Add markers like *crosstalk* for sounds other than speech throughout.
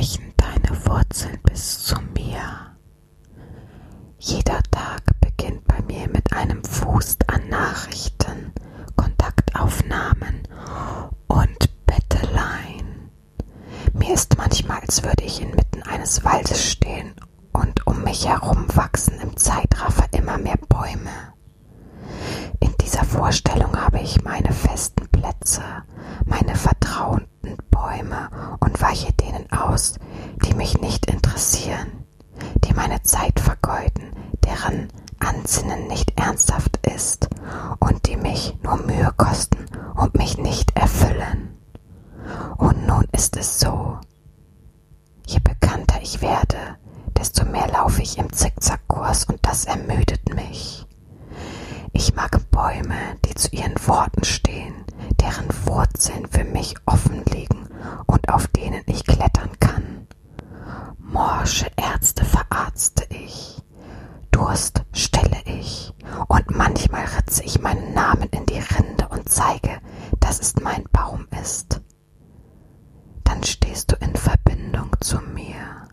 reichen deine Wurzeln bis zu mir. Jeder Tag beginnt bei mir mit einem Fuß an Nachrichten, Kontaktaufnahmen und Betteleien. Mir ist manchmal, als würde ich inmitten eines Waldes stehen und um mich herum wachsen im Zeitraffer immer mehr Bäume. In dieser Vorstellung habe ich meine festen Plätze, meine vertrauenden Bäume und weiche denen aus, die mich nicht interessieren, die meine Zeit vergeuden, deren Ansinnen nicht ernsthaft ist und die mich nur Mühe kosten und mich nicht erfüllen. Und nun ist es so. Je bekannter ich werde, desto mehr laufe ich im Zickzackkurs und das ermüdet mich. Ich mag Bäume, die zu ihren Worten stehen, deren Wurzeln für mich offen liegen und auf denen ich klettern kann. Morsche Ärzte verarzte ich, Durst stille ich, und manchmal ritze ich meinen Namen in die Rinde und zeige, dass es mein Baum ist. Dann stehst du in Verbindung zu mir.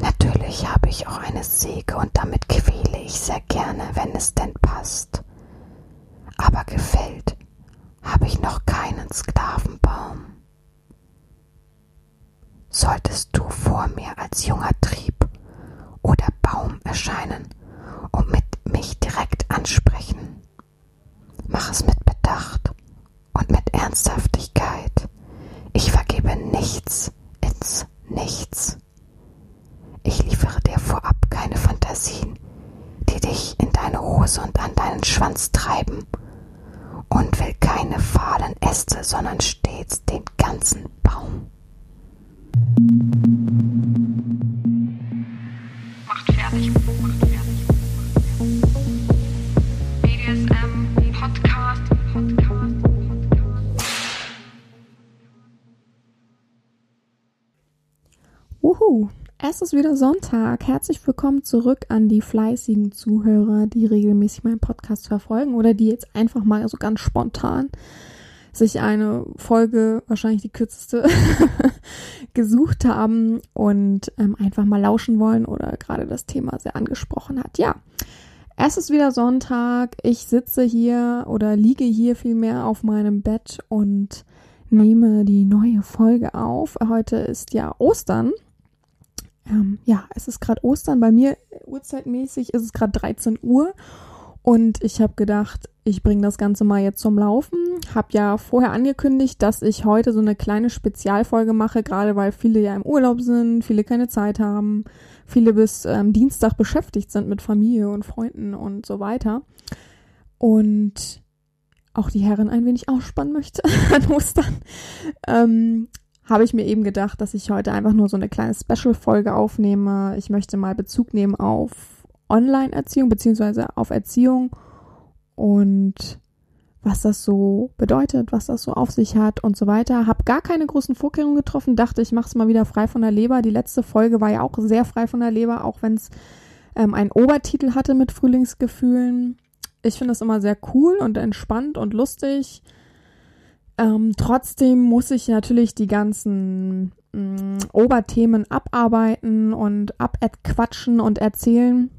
Natürlich habe ich auch eine Säge und damit quäle ich sehr gerne, wenn es denn passt. Aber gefällt habe ich noch keinen Sklavenbaum. Solltest du vor mir als junger Trieb oder Baum erscheinen und mit mich direkt ansprechen, mach es mit Bedacht und mit Ernsthaftigkeit. Es ist wieder Sonntag. Herzlich willkommen zurück an die fleißigen Zuhörer, die regelmäßig meinen Podcast verfolgen oder die jetzt einfach mal so ganz spontan sich eine Folge, wahrscheinlich die kürzeste, *laughs* gesucht haben und ähm, einfach mal lauschen wollen oder gerade das Thema sehr angesprochen hat. Ja, es ist wieder Sonntag. Ich sitze hier oder liege hier vielmehr auf meinem Bett und nehme die neue Folge auf. Heute ist ja Ostern. Ähm, ja, es ist gerade Ostern. Bei mir uhrzeitmäßig ist es gerade 13 Uhr. Und ich habe gedacht, ich bringe das Ganze mal jetzt zum Laufen. Habe ja vorher angekündigt, dass ich heute so eine kleine Spezialfolge mache, gerade weil viele ja im Urlaub sind, viele keine Zeit haben, viele bis ähm, Dienstag beschäftigt sind mit Familie und Freunden und so weiter. Und auch die Herren ein wenig ausspannen möchte *laughs* an Ostern. Ähm, habe ich mir eben gedacht, dass ich heute einfach nur so eine kleine Special-Folge aufnehme. Ich möchte mal Bezug nehmen auf Online-Erziehung beziehungsweise auf Erziehung und was das so bedeutet, was das so auf sich hat und so weiter. Hab gar keine großen Vorkehrungen getroffen, dachte ich mache es mal wieder frei von der Leber. Die letzte Folge war ja auch sehr frei von der Leber, auch wenn es ähm, einen Obertitel hatte mit Frühlingsgefühlen. Ich finde es immer sehr cool und entspannt und lustig. Ähm, trotzdem muss ich natürlich die ganzen mh, Oberthemen abarbeiten und abquatschen und erzählen.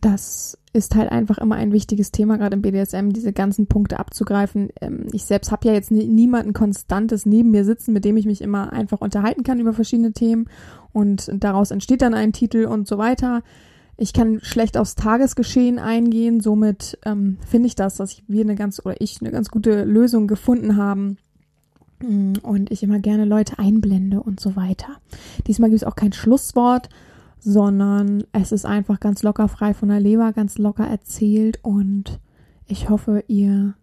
Das ist halt einfach immer ein wichtiges Thema, gerade im BDSM, diese ganzen Punkte abzugreifen. Ähm, ich selbst habe ja jetzt nie, niemanden Konstantes neben mir sitzen, mit dem ich mich immer einfach unterhalten kann über verschiedene Themen und daraus entsteht dann ein Titel und so weiter. Ich kann schlecht aufs Tagesgeschehen eingehen, somit ähm, finde ich das, dass wir eine ganz oder ich eine ganz gute Lösung gefunden haben. Mm, und ich immer gerne Leute einblende und so weiter. Diesmal gibt es auch kein Schlusswort, sondern es ist einfach ganz locker frei von der Leber, ganz locker erzählt. Und ich hoffe, ihr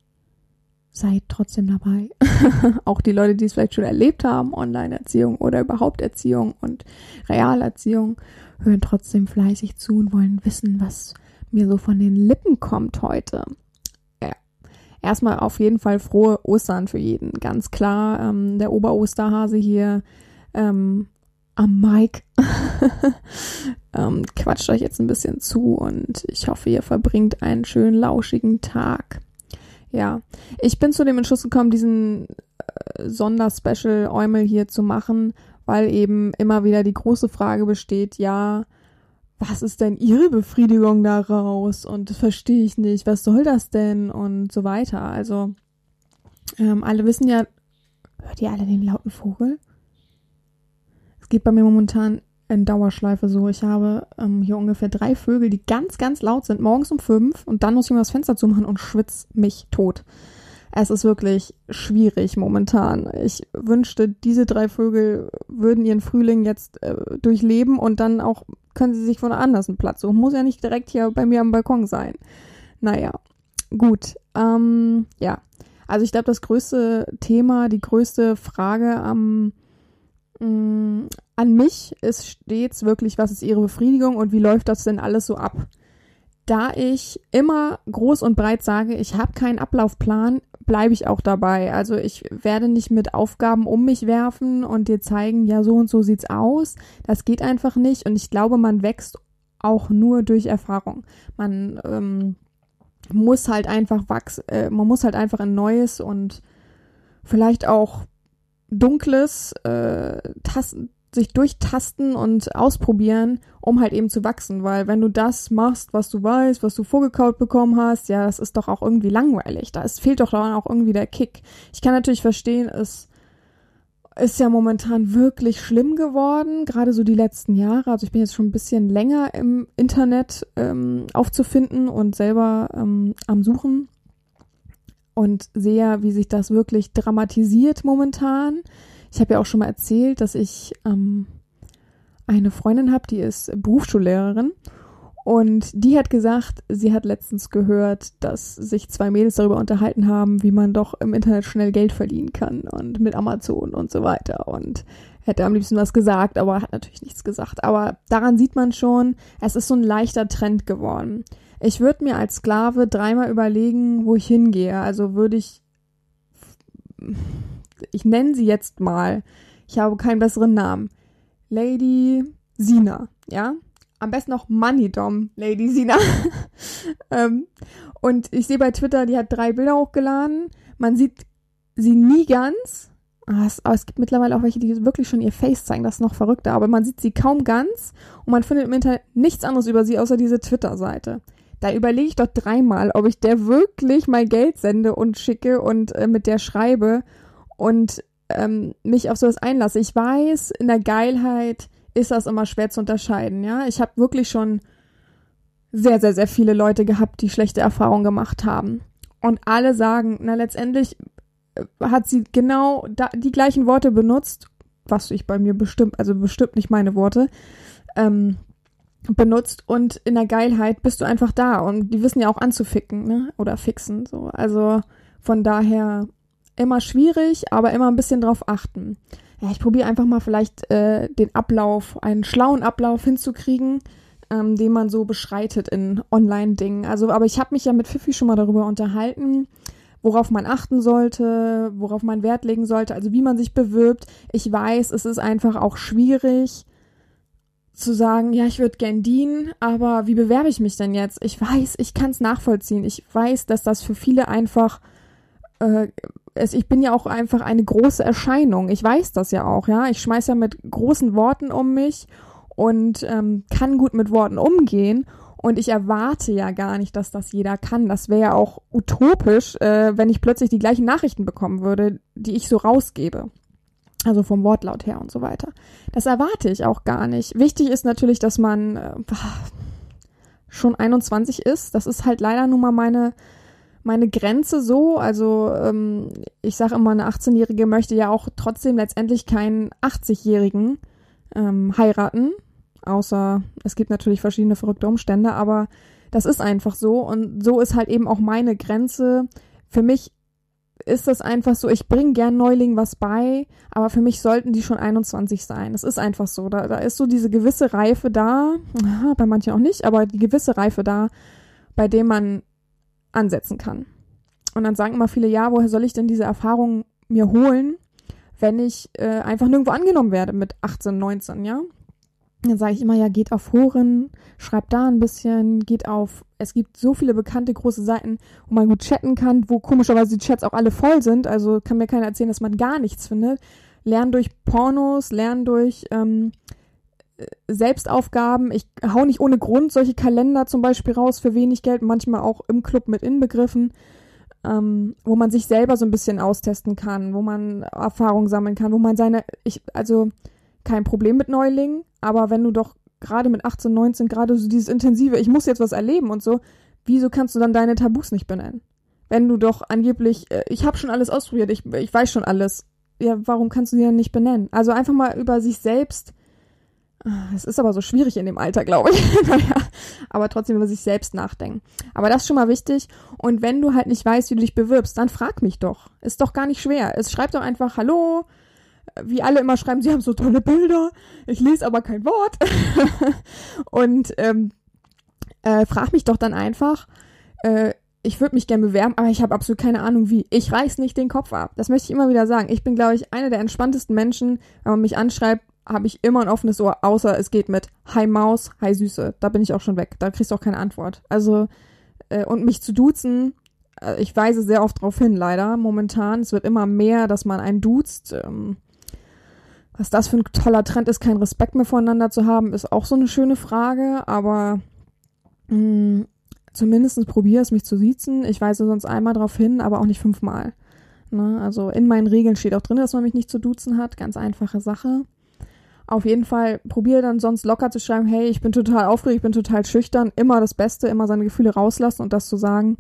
seid trotzdem dabei. *laughs* auch die Leute, die es vielleicht schon erlebt haben, Online-Erziehung oder überhaupt Erziehung und Realerziehung, hören trotzdem fleißig zu und wollen wissen, was mir so von den Lippen kommt heute. Ja. Erstmal auf jeden Fall frohe Ostern für jeden. Ganz klar, ähm, der Oberosterhase hier ähm, am Mic *laughs* ähm, quatscht euch jetzt ein bisschen zu und ich hoffe, ihr verbringt einen schönen lauschigen Tag. Ja, ich bin zu dem Entschluss gekommen, diesen äh, Sonderspecial Eumel hier zu machen, weil eben immer wieder die große Frage besteht, ja, was ist denn ihre Befriedigung daraus? Und das verstehe ich nicht, was soll das denn? Und so weiter. Also, ähm, alle wissen ja, hört ihr alle den lauten Vogel? Es geht bei mir momentan in Dauerschleife so. Ich habe ähm, hier ungefähr drei Vögel, die ganz, ganz laut sind, morgens um fünf und dann muss ich mir das Fenster zumachen und schwitz mich tot. Es ist wirklich schwierig momentan. Ich wünschte, diese drei Vögel würden ihren Frühling jetzt äh, durchleben und dann auch können sie sich von anders einen Platz suchen. Muss ja nicht direkt hier bei mir am Balkon sein. Naja, gut. Ähm, ja, also ich glaube, das größte Thema, die größte Frage am mh, an mich ist stets wirklich, was ist ihre Befriedigung und wie läuft das denn alles so ab? Da ich immer groß und breit sage, ich habe keinen Ablaufplan, bleibe ich auch dabei. Also ich werde nicht mit Aufgaben um mich werfen und dir zeigen, ja, so und so sieht's aus. Das geht einfach nicht. Und ich glaube, man wächst auch nur durch Erfahrung. Man ähm, muss halt einfach wachsen, äh, man muss halt einfach in Neues und vielleicht auch Dunkles äh, tasten, sich durchtasten und ausprobieren, um halt eben zu wachsen. Weil wenn du das machst, was du weißt, was du vorgekaut bekommen hast, ja, das ist doch auch irgendwie langweilig. Da ist, fehlt doch dann auch irgendwie der Kick. Ich kann natürlich verstehen, es ist ja momentan wirklich schlimm geworden, gerade so die letzten Jahre. Also ich bin jetzt schon ein bisschen länger im Internet ähm, aufzufinden und selber ähm, am Suchen und sehe, wie sich das wirklich dramatisiert momentan. Ich habe ja auch schon mal erzählt, dass ich ähm, eine Freundin habe, die ist Berufsschullehrerin. Und die hat gesagt, sie hat letztens gehört, dass sich zwei Mädels darüber unterhalten haben, wie man doch im Internet schnell Geld verdienen kann und mit Amazon und so weiter. Und hätte am liebsten was gesagt, aber hat natürlich nichts gesagt. Aber daran sieht man schon, es ist so ein leichter Trend geworden. Ich würde mir als Sklave dreimal überlegen, wo ich hingehe. Also würde ich ich nenne sie jetzt mal, ich habe keinen besseren Namen, Lady Sina, ja? Am besten noch Money Dom, Lady Sina. *laughs* ähm, und ich sehe bei Twitter, die hat drei Bilder hochgeladen. Man sieht sie nie ganz. Es, aber es gibt mittlerweile auch welche, die wirklich schon ihr Face zeigen, das ist noch verrückter. Aber man sieht sie kaum ganz und man findet im Internet nichts anderes über sie, außer diese Twitter-Seite. Da überlege ich doch dreimal, ob ich der wirklich mal Geld sende und schicke und äh, mit der schreibe und ähm, mich auf sowas einlasse. Ich weiß, in der Geilheit ist das immer schwer zu unterscheiden, ja. Ich habe wirklich schon sehr, sehr, sehr viele Leute gehabt, die schlechte Erfahrungen gemacht haben. Und alle sagen, na letztendlich äh, hat sie genau da, die gleichen Worte benutzt, was ich bei mir bestimmt, also bestimmt nicht meine Worte, ähm, benutzt und in der Geilheit bist du einfach da und die wissen ja auch anzuficken, ne? Oder fixen, so. Also von daher immer schwierig, aber immer ein bisschen drauf achten. Ja, ich probiere einfach mal vielleicht äh, den Ablauf, einen schlauen Ablauf hinzukriegen, ähm, den man so beschreitet in Online-Dingen. Also, aber ich habe mich ja mit Fifi schon mal darüber unterhalten, worauf man achten sollte, worauf man Wert legen sollte, also wie man sich bewirbt. Ich weiß, es ist einfach auch schwierig zu sagen, ja, ich würde gern dienen, aber wie bewerbe ich mich denn jetzt? Ich weiß, ich kann es nachvollziehen. Ich weiß, dass das für viele einfach äh, es, ich bin ja auch einfach eine große Erscheinung. Ich weiß das ja auch, ja. Ich schmeiß ja mit großen Worten um mich und ähm, kann gut mit Worten umgehen. Und ich erwarte ja gar nicht, dass das jeder kann. Das wäre ja auch utopisch, äh, wenn ich plötzlich die gleichen Nachrichten bekommen würde, die ich so rausgebe. Also vom Wortlaut her und so weiter. Das erwarte ich auch gar nicht. Wichtig ist natürlich, dass man äh, schon 21 ist. Das ist halt leider nun mal meine meine Grenze so. Also ähm, ich sage immer, eine 18-Jährige möchte ja auch trotzdem letztendlich keinen 80-Jährigen ähm, heiraten. Außer es gibt natürlich verschiedene verrückte Umstände, aber das ist einfach so. Und so ist halt eben auch meine Grenze. Für mich ist das einfach so, ich bringe gern Neulingen was bei, aber für mich sollten die schon 21 sein. Das ist einfach so. Da, da ist so diese gewisse Reife da, *laughs* bei manchen auch nicht, aber die gewisse Reife da, bei dem man ansetzen kann. Und dann sagen immer viele, ja, woher soll ich denn diese Erfahrung mir holen, wenn ich äh, einfach nirgendwo angenommen werde mit 18, 19, ja? Dann sage ich immer, ja, geht auf Foren, schreibt da ein bisschen, geht auf, es gibt so viele bekannte große Seiten, wo man gut chatten kann, wo komischerweise die Chats auch alle voll sind, also kann mir keiner erzählen, dass man gar nichts findet. lerne durch Pornos, lerne durch ähm, äh, Selbstaufgaben. Ich hau nicht ohne Grund solche Kalender zum Beispiel raus für wenig Geld, manchmal auch im Club mit inbegriffen, ähm, wo man sich selber so ein bisschen austesten kann, wo man Erfahrung sammeln kann, wo man seine, ich, also kein Problem mit Neulingen, aber wenn du doch gerade mit 18, 19 gerade so dieses intensive, ich muss jetzt was erleben und so, wieso kannst du dann deine Tabus nicht benennen? Wenn du doch angeblich, äh, ich habe schon alles ausprobiert, ich, ich weiß schon alles. Ja, warum kannst du die dann nicht benennen? Also einfach mal über sich selbst. Ah, es ist aber so schwierig in dem Alter, glaube ich. *laughs* naja, aber trotzdem über sich selbst nachdenken. Aber das ist schon mal wichtig. Und wenn du halt nicht weißt, wie du dich bewirbst, dann frag mich doch. Ist doch gar nicht schwer. Es schreibt doch einfach Hallo. Wie alle immer schreiben, sie haben so tolle Bilder. Ich lese aber kein Wort. *laughs* und ähm, äh, frag mich doch dann einfach, äh, ich würde mich gerne bewerben, aber ich habe absolut keine Ahnung wie. Ich reiß nicht den Kopf ab. Das möchte ich immer wieder sagen. Ich bin, glaube ich, einer der entspanntesten Menschen. Wenn man mich anschreibt, habe ich immer ein offenes Ohr, außer es geht mit Hi Maus, Hi Süße. Da bin ich auch schon weg. Da kriegst du auch keine Antwort. Also, äh, und mich zu duzen, äh, ich weise sehr oft darauf hin, leider, momentan. Es wird immer mehr, dass man einen duzt. Ähm, was das für ein toller Trend ist, keinen Respekt mehr voneinander zu haben, ist auch so eine schöne Frage, aber mh, mm, zumindest probiere es, mich zu siezen. Ich weise sonst einmal darauf hin, aber auch nicht fünfmal. Ne? Also in meinen Regeln steht auch drin, dass man mich nicht zu duzen hat. Ganz einfache Sache. Auf jeden Fall probiere dann sonst locker zu schreiben, hey, ich bin total aufgeregt, ich bin total schüchtern. Immer das Beste, immer seine Gefühle rauslassen und das zu sagen.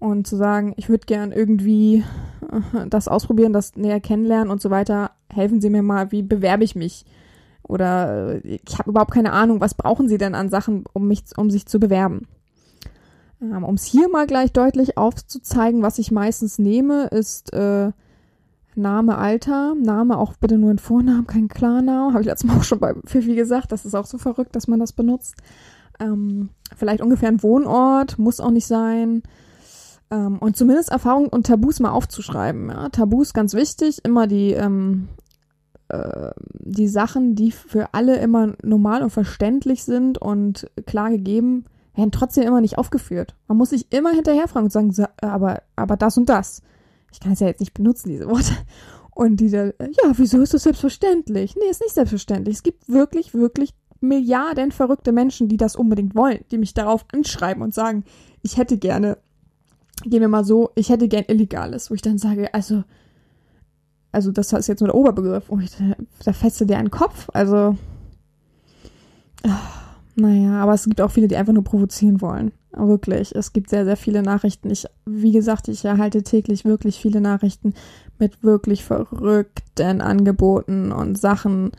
Und zu sagen, ich würde gern irgendwie äh, das ausprobieren, das näher kennenlernen und so weiter. Helfen Sie mir mal, wie bewerbe ich mich? Oder äh, ich habe überhaupt keine Ahnung, was brauchen Sie denn an Sachen, um mich, um sich zu bewerben? Ähm, um es hier mal gleich deutlich aufzuzeigen, was ich meistens nehme, ist äh, Name, Alter. Name auch bitte nur ein Vornamen, kein Klarnamen. Habe ich letztes Mal auch schon bei Fifi gesagt. Das ist auch so verrückt, dass man das benutzt. Ähm, vielleicht ungefähr ein Wohnort, muss auch nicht sein. Ähm, und zumindest Erfahrungen und Tabus mal aufzuschreiben. Ja? Tabus ganz wichtig, immer die, ähm, äh, die Sachen, die für alle immer normal und verständlich sind und klar gegeben werden trotzdem immer nicht aufgeführt. Man muss sich immer hinterherfragen und sagen, aber, aber das und das. Ich kann es ja jetzt nicht benutzen, diese Worte. Und die da, ja, wieso ist das selbstverständlich? Nee, ist nicht selbstverständlich. Es gibt wirklich, wirklich Milliarden verrückte Menschen, die das unbedingt wollen, die mich darauf anschreiben und sagen, ich hätte gerne, gehen wir mal so, ich hätte gern Illegales, wo ich dann sage, also, also das ist jetzt nur der Oberbegriff, wo ich, da du dir einen Kopf, also, ach, naja, aber es gibt auch viele, die einfach nur provozieren wollen. Wirklich. Es gibt sehr, sehr viele Nachrichten. Ich, wie gesagt, ich erhalte täglich wirklich viele Nachrichten mit wirklich verrückten Angeboten und Sachen,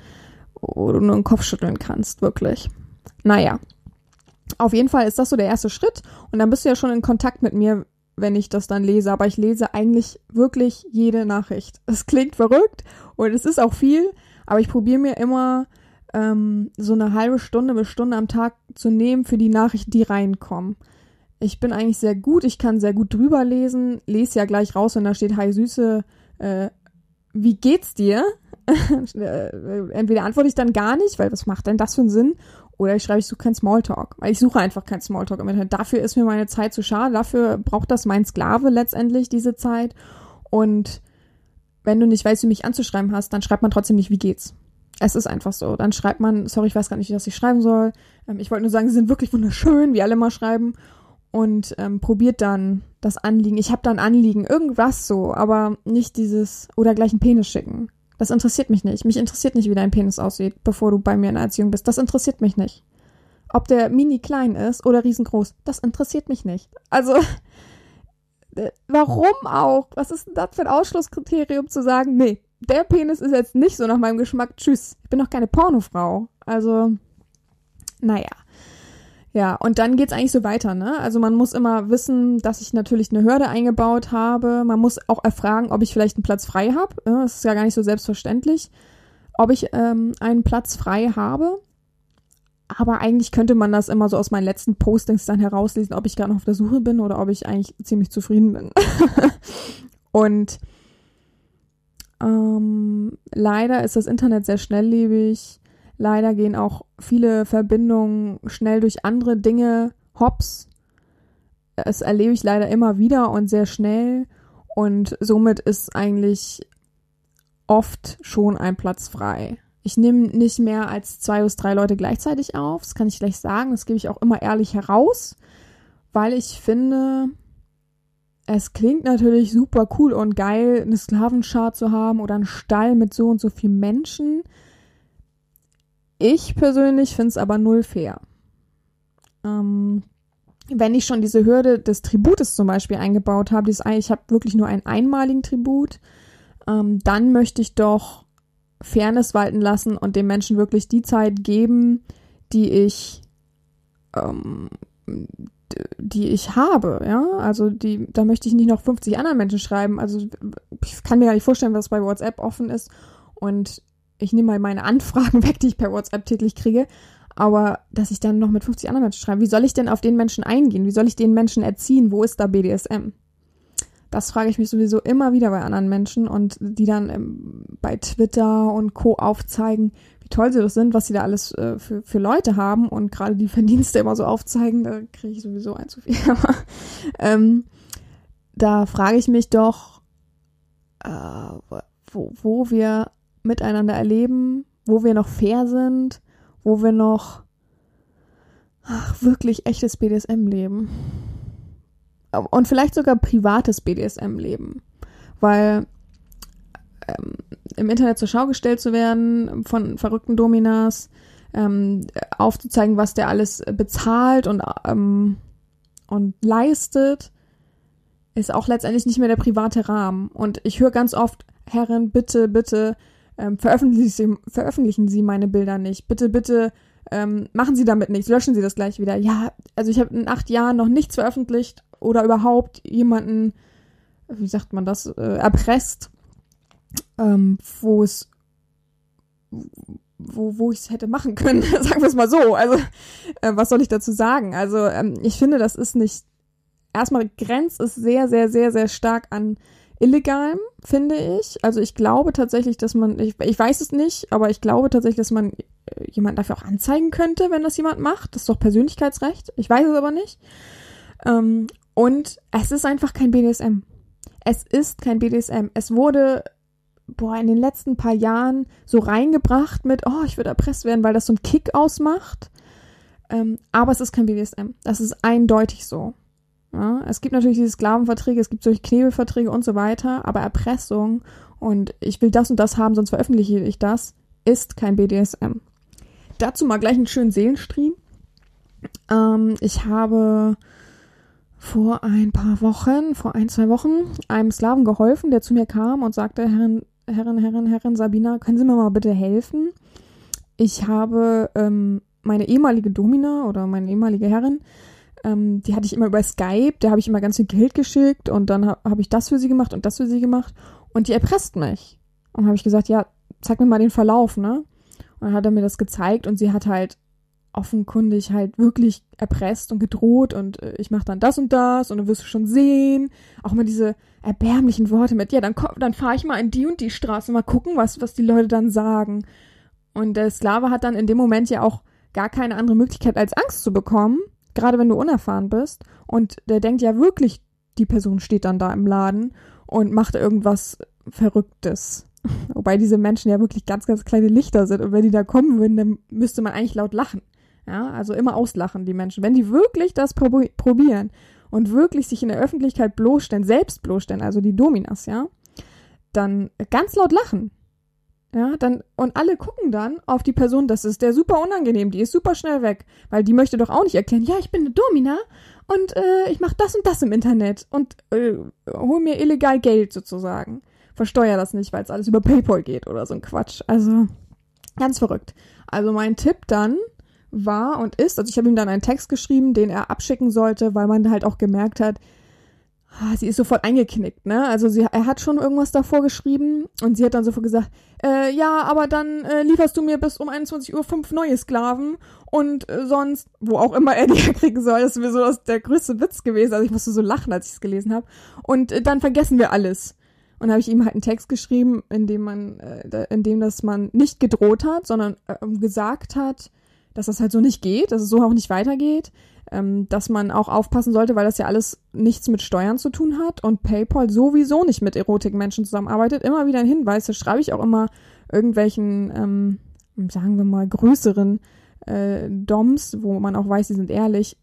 wo du nur den Kopf schütteln kannst. Wirklich. Naja. Auf jeden Fall ist das so der erste Schritt. Und dann bist du ja schon in Kontakt mit mir, wenn ich das dann lese. Aber ich lese eigentlich wirklich jede Nachricht. *laughs* Es klingt verrückt und es ist auch viel. Aber ich probiere mir immer ähm, so eine halbe Stunde bis Stunde am Tag zu nehmen für die Nachrichten, die reinkommen. Ich bin eigentlich sehr gut, ich kann sehr gut drüber lesen, lese ja gleich raus, wenn da steht, hi Süße, äh, wie geht's dir? *laughs* Äh, entweder antworte ich dann gar nicht, weil was macht denn das für einen Sinn? Oder ich schreibe, ich suche keinen Smalltalk. Weil ich suche einfach keinen Smalltalk im Internet. Dafür ist mir meine Zeit zu schade. Dafür braucht das mein Sklave letztendlich, diese Zeit. Und wenn du nicht weißt, wie mich anzuschreiben hast, dann schreibt man trotzdem nicht, wie geht's. Es ist einfach so. Dann schreibt man, sorry, ich weiß gar nicht, was ich schreiben soll. Ähm, ich wollte nur sagen, sie sind wirklich wunderschön, wie alle mal schreiben. Und ähm, probiert dann das Anliegen. Ich habe dann Anliegen, irgendwas so, aber nicht dieses oder gleich einen Penis schicken. Das interessiert mich nicht. Mich interessiert nicht, wie dein Penis aussieht, bevor du bei mir in der Erziehung bist. Das interessiert mich nicht. Ob der mini klein ist oder riesengroß, das interessiert mich nicht. Also, *laughs* äh, warum auch? Was ist denn das für ein Ausschlusskriterium zu sagen, nee, der Penis ist jetzt nicht so nach meinem Geschmack. Tschüss. Ich bin doch keine Pornofrau. Also, naja. Ja, und dann geht's eigentlich so weiter, ne? Also man muss immer wissen, dass ich natürlich eine Hürde eingebaut habe. Man muss auch erfragen, ob ich vielleicht einen Platz frei habe. Das ist ja gar nicht so selbstverständlich, ob ich ähm, einen Platz frei habe. Aber eigentlich könnte man das immer so aus meinen letzten Postings dann herauslesen, ob ich gerade noch auf der Suche bin oder ob ich eigentlich ziemlich zufrieden bin. *laughs* und ähm, leider ist das Internet sehr schnelllebig. Leider gehen auch viele Verbindungen schnell durch andere Dinge hops. Das erlebe ich leider immer wieder und sehr schnell. Und somit ist eigentlich oft schon ein Platz frei. Ich nehme nicht mehr als zwei bis drei Leute gleichzeitig auf. Das kann ich gleich sagen. Das gebe ich auch immer ehrlich heraus, weil ich finde, es klingt natürlich super cool und geil, eine Sklavenschar zu haben oder einen Stall mit so und so vielen Menschen. Ich persönlich finde es aber null fair. Ähm, wenn ich schon diese Hürde des Tributes zum Beispiel eingebaut habe, ich habe wirklich nur einen einmaligen Tribut, ähm, dann möchte ich doch Fairness walten lassen und dem Menschen wirklich die Zeit geben, die ich ähm, die ich habe, ja, also die, da möchte ich nicht noch 50 anderen Menschen schreiben, also ich kann mir gar nicht vorstellen, was bei WhatsApp offen ist und ich nehme mal meine Anfragen *laughs* weg, die ich per WhatsApp täglich kriege, aber dass ich dann noch mit 50 anderen Menschen schreibe, wie soll ich denn auf den Menschen eingehen? Wie soll ich den Menschen erziehen? Wo ist da BDSM? Das frage ich mich sowieso immer wieder bei anderen Menschen und die dann ähm, bei Twitter und Co. aufzeigen, wie toll sie das sind, was sie da alles äh, für, für Leute haben und gerade die Verdienste immer so aufzeigen, da kriege ich sowieso ein zu viel. *laughs* ähm, da frage ich mich doch, äh, wo, wo wir miteinander erleben, wo wir noch fair sind, wo wir noch ach, wirklich echtes BDSM leben. Und vielleicht sogar privates BDSM leben. Weil ähm, im Internet zur Schau gestellt zu werden von verrückten Dominas, ähm, aufzuzeigen, was der alles bezahlt und, ähm, und leistet, ist auch letztendlich nicht mehr der private Rahmen. Und ich höre ganz oft, Herren, bitte, bitte, ähm, veröffentlichen, Sie, veröffentlichen Sie meine Bilder nicht. Bitte, bitte ähm, machen Sie damit nichts, löschen Sie das gleich wieder. Ja, also ich habe in acht Jahren noch nichts veröffentlicht oder überhaupt jemanden, wie sagt man das, äh, erpresst, ähm, wo es wo, wo ich es hätte machen können, *laughs* sagen wir es mal so. Also, äh, was soll ich dazu sagen? Also, ähm, ich finde, das ist nicht. Erstmal grenzt es sehr, sehr, sehr, sehr stark an illegalem, finde ich. Also ich glaube tatsächlich, dass man, ich, ich weiß es nicht, aber ich glaube tatsächlich, dass man äh, jemanden dafür auch anzeigen könnte, wenn das jemand macht. Das ist doch Persönlichkeitsrecht. Ich weiß es aber nicht. Ähm, und es ist einfach kein BDSM. Es ist kein BDSM. Es wurde boah, in den letzten paar Jahren so reingebracht mit, oh, ich würde erpresst werden, weil das so einen Kick ausmacht. Ähm, aber es ist kein BDSM. Das ist eindeutig so. Ja, es gibt natürlich diese Sklavenverträge, es gibt solche Knebelverträge und so weiter, aber Erpressung und ich will das und das haben, sonst veröffentliche ich das, ist kein BDSM. Dazu mal gleich einen schönen Seelenstream. Ähm, ich habe vor ein paar Wochen, vor ein, zwei Wochen, einem Sklaven geholfen, der zu mir kam und sagte, Herrin, Herrin, Herrin, Herrin Sabina, können Sie mir mal bitte helfen? Ich habe ähm, meine ehemalige Domina oder meine ehemalige Herrin ähm, die hatte ich immer über Skype, da habe ich immer ganz viel Geld geschickt und dann habe hab ich das für sie gemacht und das für sie gemacht und die erpresst mich. Und habe ich gesagt, ja, zeig mir mal den Verlauf, ne? Und dann hat er mir das gezeigt und sie hat halt offenkundig halt wirklich erpresst und gedroht und äh, ich mache dann das und das und dann wirst du schon sehen. Auch mal diese erbärmlichen Worte mit, ja, dann, dann fahre ich mal in die und die Straße, mal gucken, was, was die Leute dann sagen. Und der Sklave hat dann in dem Moment ja auch gar keine andere Möglichkeit als Angst zu bekommen gerade wenn du unerfahren bist und der denkt ja wirklich, die Person steht dann da im Laden und macht irgendwas Verrücktes. *laughs* Wobei diese Menschen ja wirklich ganz, ganz kleine Lichter sind und wenn die da kommen würden, dann müsste man eigentlich laut lachen. Ja, also immer auslachen, die Menschen. Wenn die wirklich das probieren und wirklich sich in der Öffentlichkeit bloßstellen, selbst bloßstellen, also die Dominas, ja, dann ganz laut lachen. Ja, dann, und alle gucken dann auf die Person, das ist der super unangenehm, die ist super schnell weg, weil die möchte doch auch nicht erklären, ja, ich bin eine Domina und äh, ich mache das und das im Internet und äh, hol mir illegal Geld sozusagen. Versteuer das nicht, weil es alles über PayPal geht oder so ein Quatsch. Also, ganz verrückt. Also mein Tipp dann war und ist, also ich habe ihm dann einen Text geschrieben, den er abschicken sollte, weil man halt auch gemerkt hat, sie ist sofort eingeknickt, ne? Also sie, er hat schon irgendwas davor geschrieben und sie hat dann sofort gesagt, äh, ja, aber dann äh, lieferst du mir bis um 21 Uhr fünf neue Sklaven und äh, sonst, wo auch immer er die *laughs* kriegen soll, das ist mir so das, der größte Witz gewesen. Also ich musste so lachen, als ich es gelesen habe. Und äh, dann vergessen wir alles. Und habe ich ihm halt einen Text geschrieben, in dem man, äh, in dem das man nicht gedroht hat, sondern äh, gesagt hat, dass das halt so nicht geht, dass es so auch nicht weitergeht, ähm, dass man auch aufpassen sollte, weil das ja alles nichts mit Steuern zu tun hat und PayPal sowieso nicht mit Erotikmenschen zusammenarbeitet. Immer wieder ein Hinweis, da schreibe ich auch immer irgendwelchen, ähm, sagen wir mal, größeren äh, DOMs, wo man auch weiß, die sind ehrlich,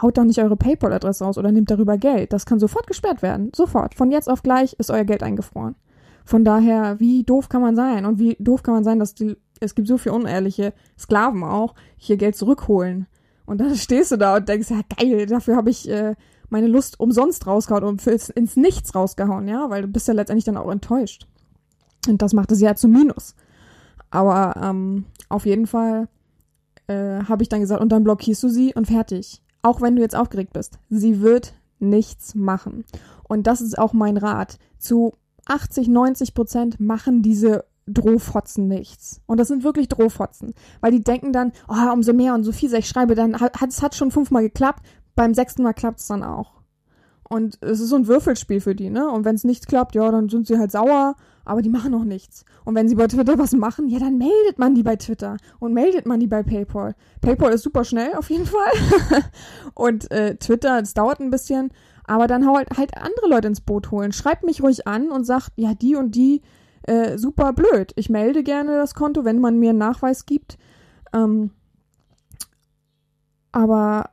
haut doch nicht eure PayPal-Adresse raus oder nehmt darüber Geld. Das kann sofort gesperrt werden. Sofort. Von jetzt auf gleich ist euer Geld eingefroren. Von daher, wie doof kann man sein? Und wie doof kann man sein, dass die, es gibt so viele unehrliche Sklaven auch, hier Geld zurückholen. Und dann *laughs* stehst du da und denkst, ja geil, dafür habe ich äh, meine Lust umsonst rausgehauen und ins, ins Nichts rausgehauen, ja, weil du bist ja letztendlich dann auch enttäuscht. Und das macht es ja zum Minus. Aber ähm, auf jeden Fall äh, habe ich dann gesagt, und dann blockierst du sie und fertig. Auch wenn du jetzt aufgeregt bist. Sie wird nichts machen. Und das ist auch mein Rat. Zu 80, 90 Prozent machen diese Drohfotzen nichts. Und das sind wirklich Drohfotzen. Weil die denken dann, oh, umso mehr und so viel ich schreibe, dann hat es hat schon fünfmal geklappt, beim sechsten Mal klappt es dann auch. Und es ist so ein Würfelspiel für die, ne? Und wenn es nicht klappt, ja, dann sind sie halt sauer, aber die machen noch nichts. Und wenn sie bei Twitter was machen, ja, dann meldet man die bei Twitter und meldet man die bei PayPal. PayPal ist super schnell auf jeden Fall. *laughs* und äh, Twitter, es dauert ein bisschen, aber dann halt, halt andere Leute ins Boot holen. Schreibt mich ruhig an und sagt, ja, die und die äh, super blöd. Ich melde gerne das Konto, wenn man mir einen Nachweis gibt. Ähm, aber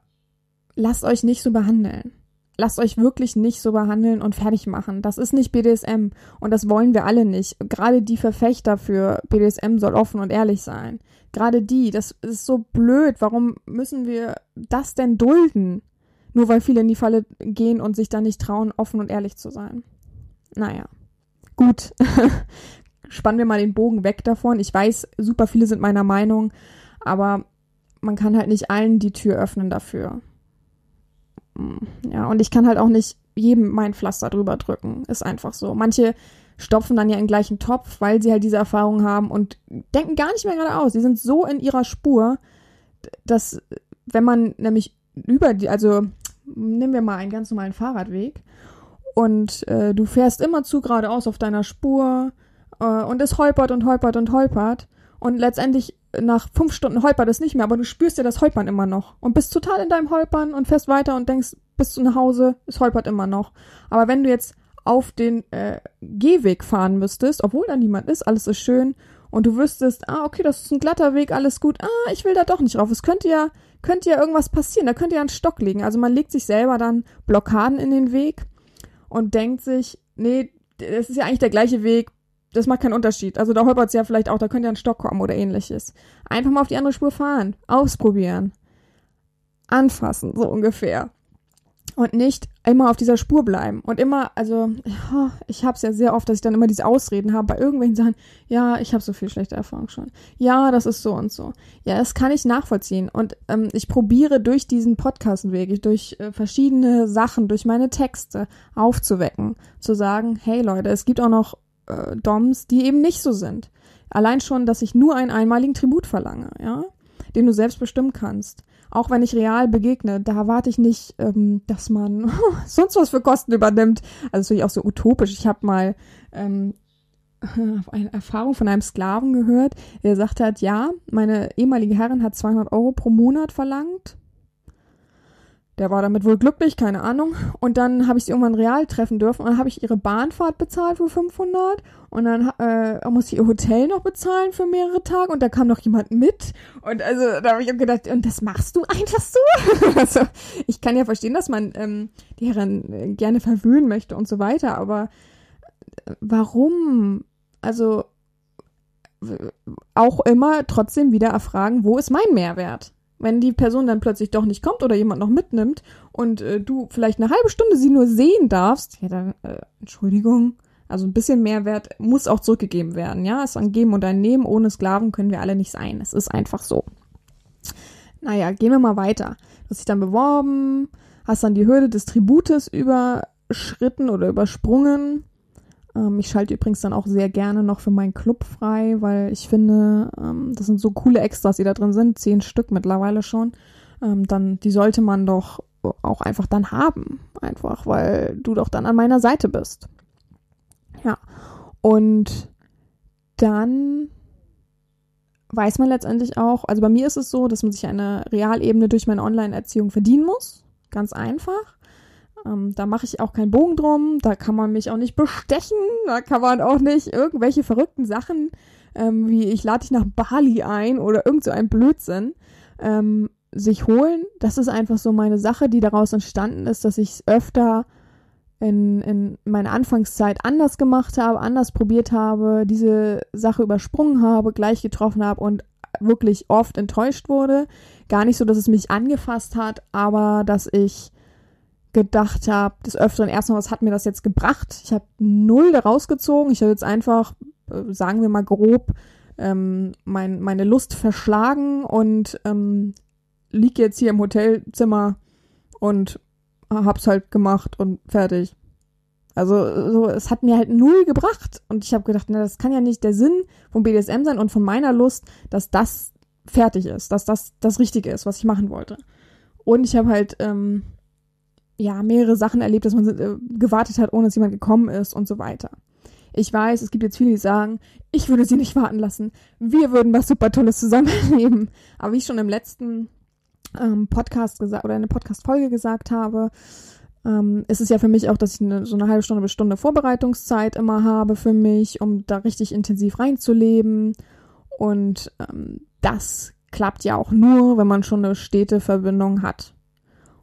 lasst euch nicht so behandeln. Lasst euch wirklich nicht so behandeln und fertig machen. Das ist nicht BDSM und das wollen wir alle nicht. Gerade die Verfechter für BDSM soll offen und ehrlich sein. Gerade die, das ist so blöd. Warum müssen wir das denn dulden? Nur weil viele in die Falle gehen und sich dann nicht trauen, offen und ehrlich zu sein. Naja. Gut, *laughs* spannen wir mal den Bogen weg davon. Ich weiß, super viele sind meiner Meinung, aber man kann halt nicht allen die Tür öffnen dafür. Mm, ja, und ich kann halt auch nicht jedem mein Pflaster drüber drücken. Ist einfach so. Manche stopfen dann ja in den gleichen Topf, weil sie halt diese Erfahrung haben und denken gar nicht mehr geradeaus. Sie sind so in ihrer Spur, dass wenn man nämlich über die, also nehmen wir mal einen ganz normalen Fahrradweg und äh, du fährst immer zu geradeaus auf deiner Spur äh, und es holpert und holpert und holpert und letztendlich nach fünf Stunden holpert es nicht mehr, aber du spürst ja das Holpern immer noch und bist total in deinem Holpern und fährst weiter und denkst, bist du nach Hause, es holpert immer noch. Aber wenn du jetzt auf den äh, Gehweg fahren müsstest, obwohl da niemand ist, alles ist schön und du wüsstest, ah, okay, das ist ein glatter Weg, alles gut, ah, ich will da doch nicht rauf. Es könnte ja, könnte ja irgendwas passieren, da könnte ja ein Stock liegen. Also man legt sich selber dann Blockaden in den Weg und denkt sich, nee, das ist ja eigentlich der gleiche Weg, das macht keinen Unterschied. Also da holpert es ja vielleicht auch, da könnte ja ein Stock kommen oder ähnliches. Einfach mal auf die andere Spur fahren, ausprobieren, anfassen, so ungefähr und nicht immer auf dieser Spur bleiben und immer, also ich habe es ja sehr oft, dass ich dann immer diese Ausreden habe bei irgendwelchen Sachen. Ja, ich habe so viel schlechte Erfahrung schon. Ja, das ist so und so. Ja, das kann ich nachvollziehen und ähm, ich probiere durch diesen Podcastweg, durch äh, verschiedene Sachen, durch meine Texte aufzuwecken, zu sagen, hey Leute, es gibt auch noch äh, Doms, die eben nicht so sind. Allein schon, dass ich nur einen einmaligen Tribut verlange, ja, den du selbst bestimmen kannst auch wenn ich real begegne, da erwarte ich nicht, ähm, dass man *laughs* sonst was für Kosten übernimmt. Also natürlich auch so utopisch. Ich habe mal ähm, eine Erfahrung von einem Sklaven gehört, der gesagt hat, ja, meine ehemalige Herrin hat 200 Euro pro Monat verlangt der war damit wohl glücklich, keine Ahnung. Und dann habe ich sie irgendwann real treffen dürfen und dann habe ich ihre Bahnfahrt bezahlt für 500 und dann äh, musste ich ihr Hotel noch bezahlen für mehrere Tage und da kam noch jemand mit und also da habe ich gedacht, und das machst du einfach so? *laughs* also ich kann ja verstehen, dass man ähm, die Herren äh, gerne verwöhnen möchte und so weiter, aber äh, warum? Also auch immer trotzdem wieder erfragen, wo ist mein Mehrwert? Wenn die Person dann plötzlich doch nicht kommt oder jemand noch mitnimmt und äh, du vielleicht eine halbe Stunde sie nur sehen darfst, ja dann, äh, Entschuldigung, also ein bisschen Mehrwert muss auch zurückgegeben werden, ja. Es ist ein Geben und ein Nehmen, ohne Sklaven können wir alle nicht sein. Es ist einfach so. Naja, gehen wir mal weiter. Du hast dich dann beworben, hast dann die Hürde des Tributes überschritten oder übersprungen. Ähm, ich schalte übrigens dann auch sehr gerne noch für meinen Club frei, weil ich finde, ähm, das sind so coole Extras, die da drin sind, zehn Stück mittlerweile schon. Ähm, dann, die sollte man doch auch einfach dann haben. Einfach, weil du doch dann an meiner Seite bist. Ja. Und dann weiß man letztendlich auch, also bei mir ist es so, dass man sich eine Realebene durch meine Online-Erziehung verdienen muss. Ganz einfach. Ähm, da mache ich auch keinen Bogen drum, da kann man mich auch nicht bestechen, da kann man auch nicht irgendwelche verrückten Sachen, ähm, wie ich lade dich nach Bali ein oder irgend so ein Blödsinn, ähm, sich holen. Das ist einfach so meine Sache, die daraus entstanden ist, dass ich es öfter in, in meiner Anfangszeit anders gemacht habe, anders probiert habe, diese Sache übersprungen habe, gleich getroffen habe und wirklich oft enttäuscht wurde. Gar nicht so, dass es mich angefasst hat, aber dass ich gedacht habe, des Öfteren erstmal, was hat mir das jetzt gebracht? Ich habe null daraus gezogen. Ich habe jetzt einfach, äh, sagen wir mal grob, ähm, mein, meine Lust verschlagen und ähm, liege jetzt hier im Hotelzimmer und hab's halt gemacht und fertig. Also so, es hat mir halt null gebracht und ich habe gedacht, na, das kann ja nicht der Sinn vom BDSM sein und von meiner Lust, dass das fertig ist, dass das das Richtige ist, was ich machen wollte. Und ich habe halt ähm, ja mehrere Sachen erlebt, dass man äh, gewartet hat, ohne dass jemand gekommen ist und so weiter. Ich weiß, es gibt jetzt viele, die sagen, ich würde sie nicht warten lassen. Wir würden was super Tolles zusammenleben. *laughs* Aber wie ich schon im letzten ähm, Podcast gesagt oder in der Podcast-Folge gesagt habe, ähm, ist es ja für mich auch, dass ich eine, so eine halbe Stunde bis Stunde Vorbereitungszeit immer habe für mich, um da richtig intensiv reinzuleben. Und ähm, das klappt ja auch nur, wenn man schon eine stete Verbindung hat.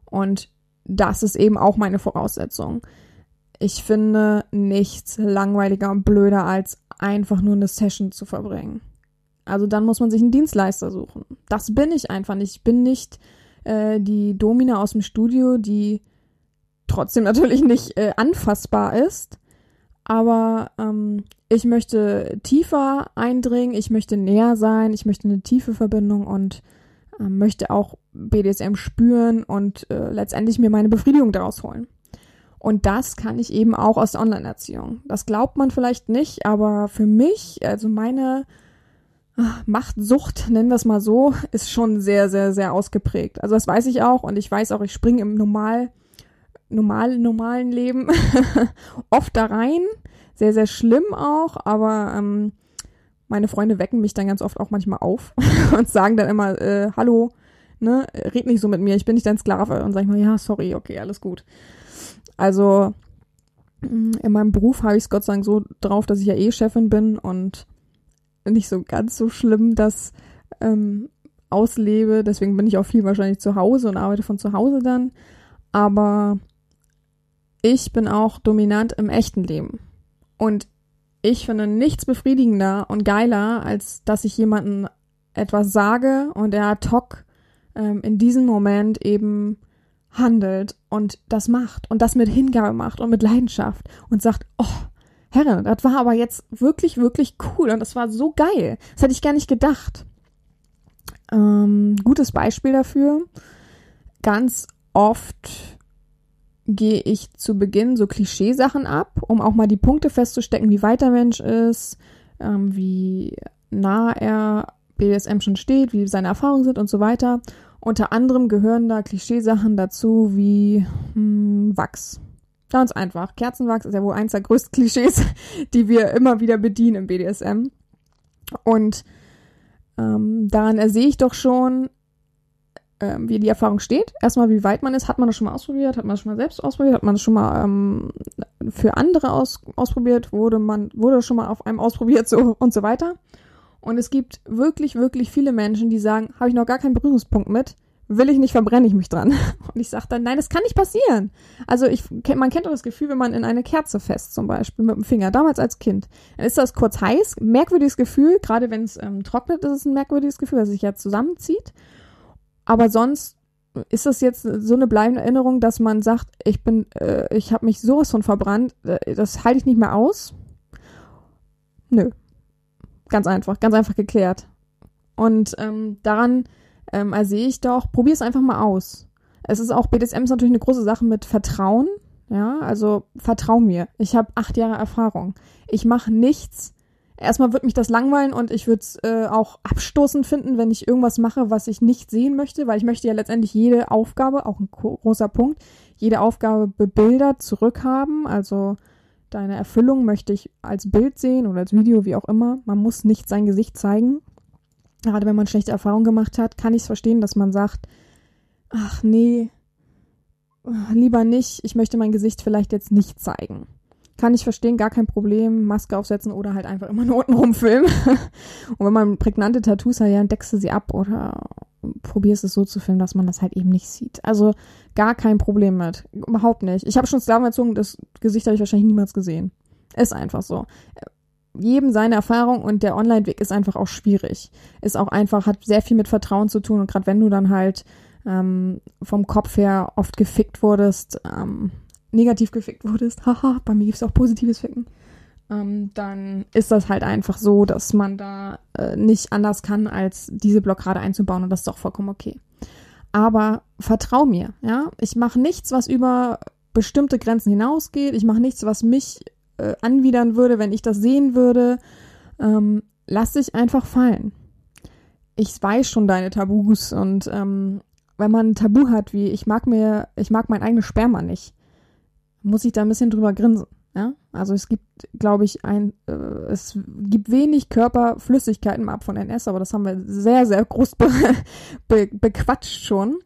Und das ist eben auch meine Voraussetzung. Ich finde nichts langweiliger und blöder, als einfach nur eine Session zu verbringen. Also dann muss man sich einen Dienstleister suchen. Das bin ich einfach nicht. Ich bin nicht äh, die Domina aus dem Studio, die trotzdem *laughs* natürlich nicht äh, anfassbar ist. Aber ähm, ich möchte tiefer eindringen, ich möchte näher sein, ich möchte eine tiefe Verbindung und möchte auch BDSM spüren und äh, letztendlich mir meine Befriedigung daraus holen. Und das kann ich eben auch aus der Online-Erziehung. Das glaubt man vielleicht nicht, aber für mich, also meine Machtsucht, nennen wir es mal so, ist schon sehr, sehr, sehr ausgeprägt. Also das weiß ich auch und ich weiß auch, ich springe im normal, normal, normalen Leben *laughs* oft da rein. Sehr, sehr schlimm auch, aber ähm, meine Freunde wecken mich dann ganz oft auch manchmal auf *laughs* und sagen dann immer, äh, hallo, ne, red nicht so mit mir, ich bin nicht dein Sklave. Und sag ich mal, ja, sorry, okay, alles gut. Also in meinem Beruf habe ich es Gott sei Dank so drauf, dass ich ja eh Chefin bin und nicht so ganz so schlimm das ähm, auslebe. Deswegen bin ich auch viel wahrscheinlich zu Hause und arbeite von zu Hause dann. Aber ich bin auch dominant im echten Leben. Und ich finde nichts befriedigender und geiler, als dass ich jemanden etwas sage und er ad hoc ähm, in diesem Moment eben handelt und das macht und das mit Hingabe macht und mit Leidenschaft und sagt, oh, Herren, das war aber jetzt wirklich, wirklich cool und das war so geil. Das hätte ich gar nicht gedacht. Ähm, gutes Beispiel dafür. Ganz oft gehe ich zu Beginn so Klischeesachen ab, um auch mal die Punkte festzustecken, wie weit der Mensch ist, ähm, wie nah er BDSM schon steht, wie seine Erfahrungen sind und so weiter. Unter anderem gehören da Klischeesachen dazu wie hm, Wachs. Ganz einfach. Kerzenwachs ist ja wohl eins der größten Klischees, *laughs* die wir immer wieder bedienen im BDSM. Und ähm, daran ersehe ich doch schon, ähm, wie die Erfahrung steht. Erstmal, wie weit man ist. Hat man das schon mal ausprobiert? Hat man das schon mal selbst ausprobiert? Hat man das schon mal ähm, für andere aus, ausprobiert? Wurde man, wurde das schon mal auf einem ausprobiert? So und so weiter. Und es gibt wirklich, wirklich viele Menschen, die sagen, habe ich noch gar keinen Berührungspunkt mit will ich nicht, verbrenne ich mich dran. *laughs* Und ich sage dann, nein, das kann nicht passieren. Also ich, man kennt doch das Gefühl, wenn man in eine Kerze fest, zum Beispiel mit dem Finger, damals als Kind, dann ist das kurz heiß, merkwürdiges Gefühl, gerade wenn es ähm, trocknet, ist es ein merkwürdiges Gefühl, das sich ja zusammenzieht. Aber sonst ist das jetzt so eine bleibende Erinnerung, dass man sagt, ich bin, äh, ich habe mich sowas von verbrannt, äh, das halte ich nicht mehr aus? Nö. Ganz einfach, ganz einfach geklärt. Und ähm, daran ähm, ersehe ich doch, probier es einfach mal aus. Es ist auch, BDSM ist natürlich eine große Sache mit Vertrauen. Ja, also vertrau mir. Ich habe acht Jahre Erfahrung. Ich mache nichts. Erstmal wird mich das langweilen und ich würde es äh, auch abstoßend finden, wenn ich irgendwas mache, was ich nicht sehen möchte, weil ich möchte ja letztendlich jede Aufgabe, auch ein großer Punkt, jede Aufgabe bebildert zurückhaben. Also deine Erfüllung möchte ich als Bild sehen oder als Video, wie auch immer. Man muss nicht sein Gesicht zeigen. Gerade wenn man schlechte Erfahrungen gemacht hat, kann ich es verstehen, dass man sagt, ach nee, lieber nicht, ich möchte mein Gesicht vielleicht jetzt nicht zeigen. Kann ich verstehen, gar kein Problem, Maske aufsetzen oder halt einfach immer *laughs* nur unten rumfilmen. Und wenn man prägnante Tattoos hat, ja, entdeckst du sie ab oder probierst es so zu filmen, dass man das halt eben nicht sieht. Also gar kein Problem mit. Überhaupt nicht. Ich habe schon Sklaven erzogen, das Gesicht habe ich wahrscheinlich niemals gesehen. Ist einfach so. Jedem seine Erfahrung und der Online-Weg ist einfach auch schwierig. Ist auch einfach, hat sehr viel mit Vertrauen zu tun und gerade wenn du dann halt ähm, vom Kopf her oft gefickt wurdest, ähm, negativ gefickt wurdest, *laughs* haha, bei mir gibt es auch positives Ficken, ähm, dann ist das halt einfach so, dass man da äh, nicht anders kann, als diese Blockade einzubauen und das ist auch vollkommen okay. Aber vertrau mir, ja, ich mache nichts, was über bestimmte Grenzen hinausgeht, ich mache nichts, was mich äh, anwidern würde, wenn ich das sehen würde. Ähm, lass dich einfach fallen. Ich weiß schon deine Tabus und ähm, wenn man ein Tabu hat, wie ich mag mir, ich mag mein eigenes Sperma nicht, muss ich da ein bisschen drüber grinsen. Ja? Also es gibt, glaube ich, ein, äh, es gibt wenig Körperflüssigkeiten Ab von NS, aber das haben wir sehr, sehr groß be *laughs* be bequatscht schon.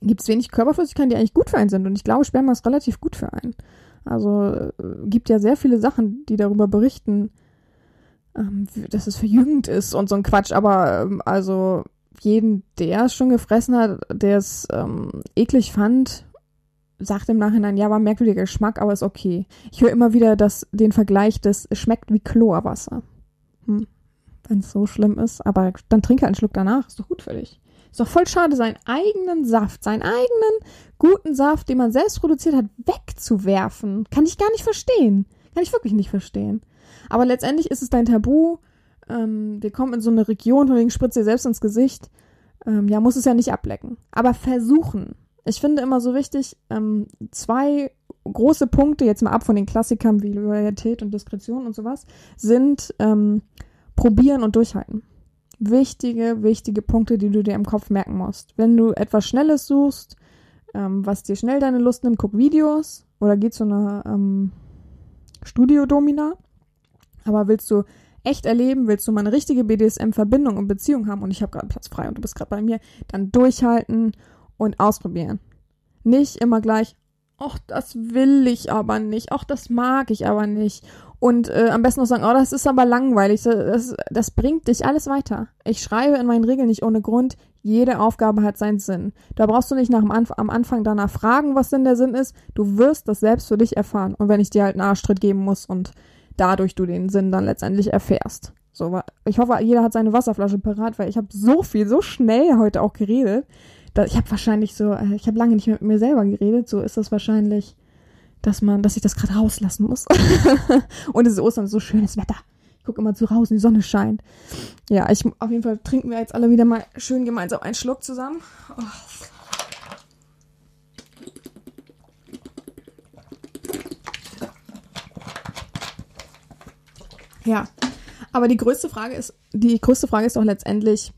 Gibt es wenig Körperflüssigkeiten, die eigentlich gut für einen sind. Und ich glaube, Sperma ist relativ gut für einen. Also äh, gibt ja sehr viele Sachen, die darüber berichten, ähm, dass es verjüngend ist und so ein Quatsch. Aber ähm, also jeden, der es schon gefressen hat, der es ähm, eklig fand, sagt im Nachhinein, ja, war ein merkwürdiger Geschmack, aber ist okay. Ich höre immer wieder das, den Vergleich, das schmeckt wie Chlorwasser. Hm. Wenn es so schlimm ist, aber dann trinke einen Schluck danach, ist doch gut für dich. Ist doch voll schade, seinen eigenen Saft, seinen eigenen guten Saft, den man selbst produziert hat, wegzuwerfen. Kann ich gar nicht verstehen. Kann ich wirklich nicht verstehen. Aber letztendlich ist es dein Tabu. Ähm, wir kommen in so eine Region, von wegen spritzt dir selbst ins Gesicht. Ähm, ja, muss es ja nicht ablecken. Aber versuchen ich finde immer so wichtig, ähm, zwei große Punkte, jetzt mal ab von den Klassikern wie Loyalität und Diskretion und sowas, sind ähm, probieren und durchhalten. Wichtige, wichtige Punkte, die du dir im Kopf merken musst. Wenn du etwas Schnelles suchst, ähm, was dir schnell deine Lust nimmt, guck Videos oder geh zu einer ähm, Studio-Domina. Aber willst du echt erleben, willst du mal eine richtige BDSM-Verbindung und Beziehung haben und ich habe gerade Platz frei und du bist gerade bei mir, dann durchhalten und ausprobieren. Nicht immer gleich, ach, das will ich aber nicht, ach, das mag ich aber nicht. Und äh, am besten noch sagen, oh, das ist aber langweilig, das, das bringt dich alles weiter. Ich schreibe in meinen Regeln nicht ohne Grund, jede Aufgabe hat seinen Sinn. Da brauchst du nicht nach Anf am Anfang danach fragen, was denn der Sinn ist. Du wirst das selbst für dich erfahren. Und wenn ich dir halt einen Arschtritt geben muss und dadurch du den Sinn dann letztendlich erfährst. So, ich hoffe, jeder hat seine Wasserflasche parat, weil ich habe so viel, so schnell heute auch geredet da, ich habe wahrscheinlich so, äh, ich habe lange nicht mit mir selber geredet, so ist das wahrscheinlich, dass man, dass ich das gerade rauslassen muss. *laughs* und es ist Ostern, so schönes Wetter. Ich gucke immer zu raus und die Sonne scheint. Ja, ich, auf jeden Fall trinken wir jetzt alle wieder mal schön gemeinsam einen Schluck zusammen. Oh. Ja, aber die größte Frage ist, die größte Frage ist doch letztendlich,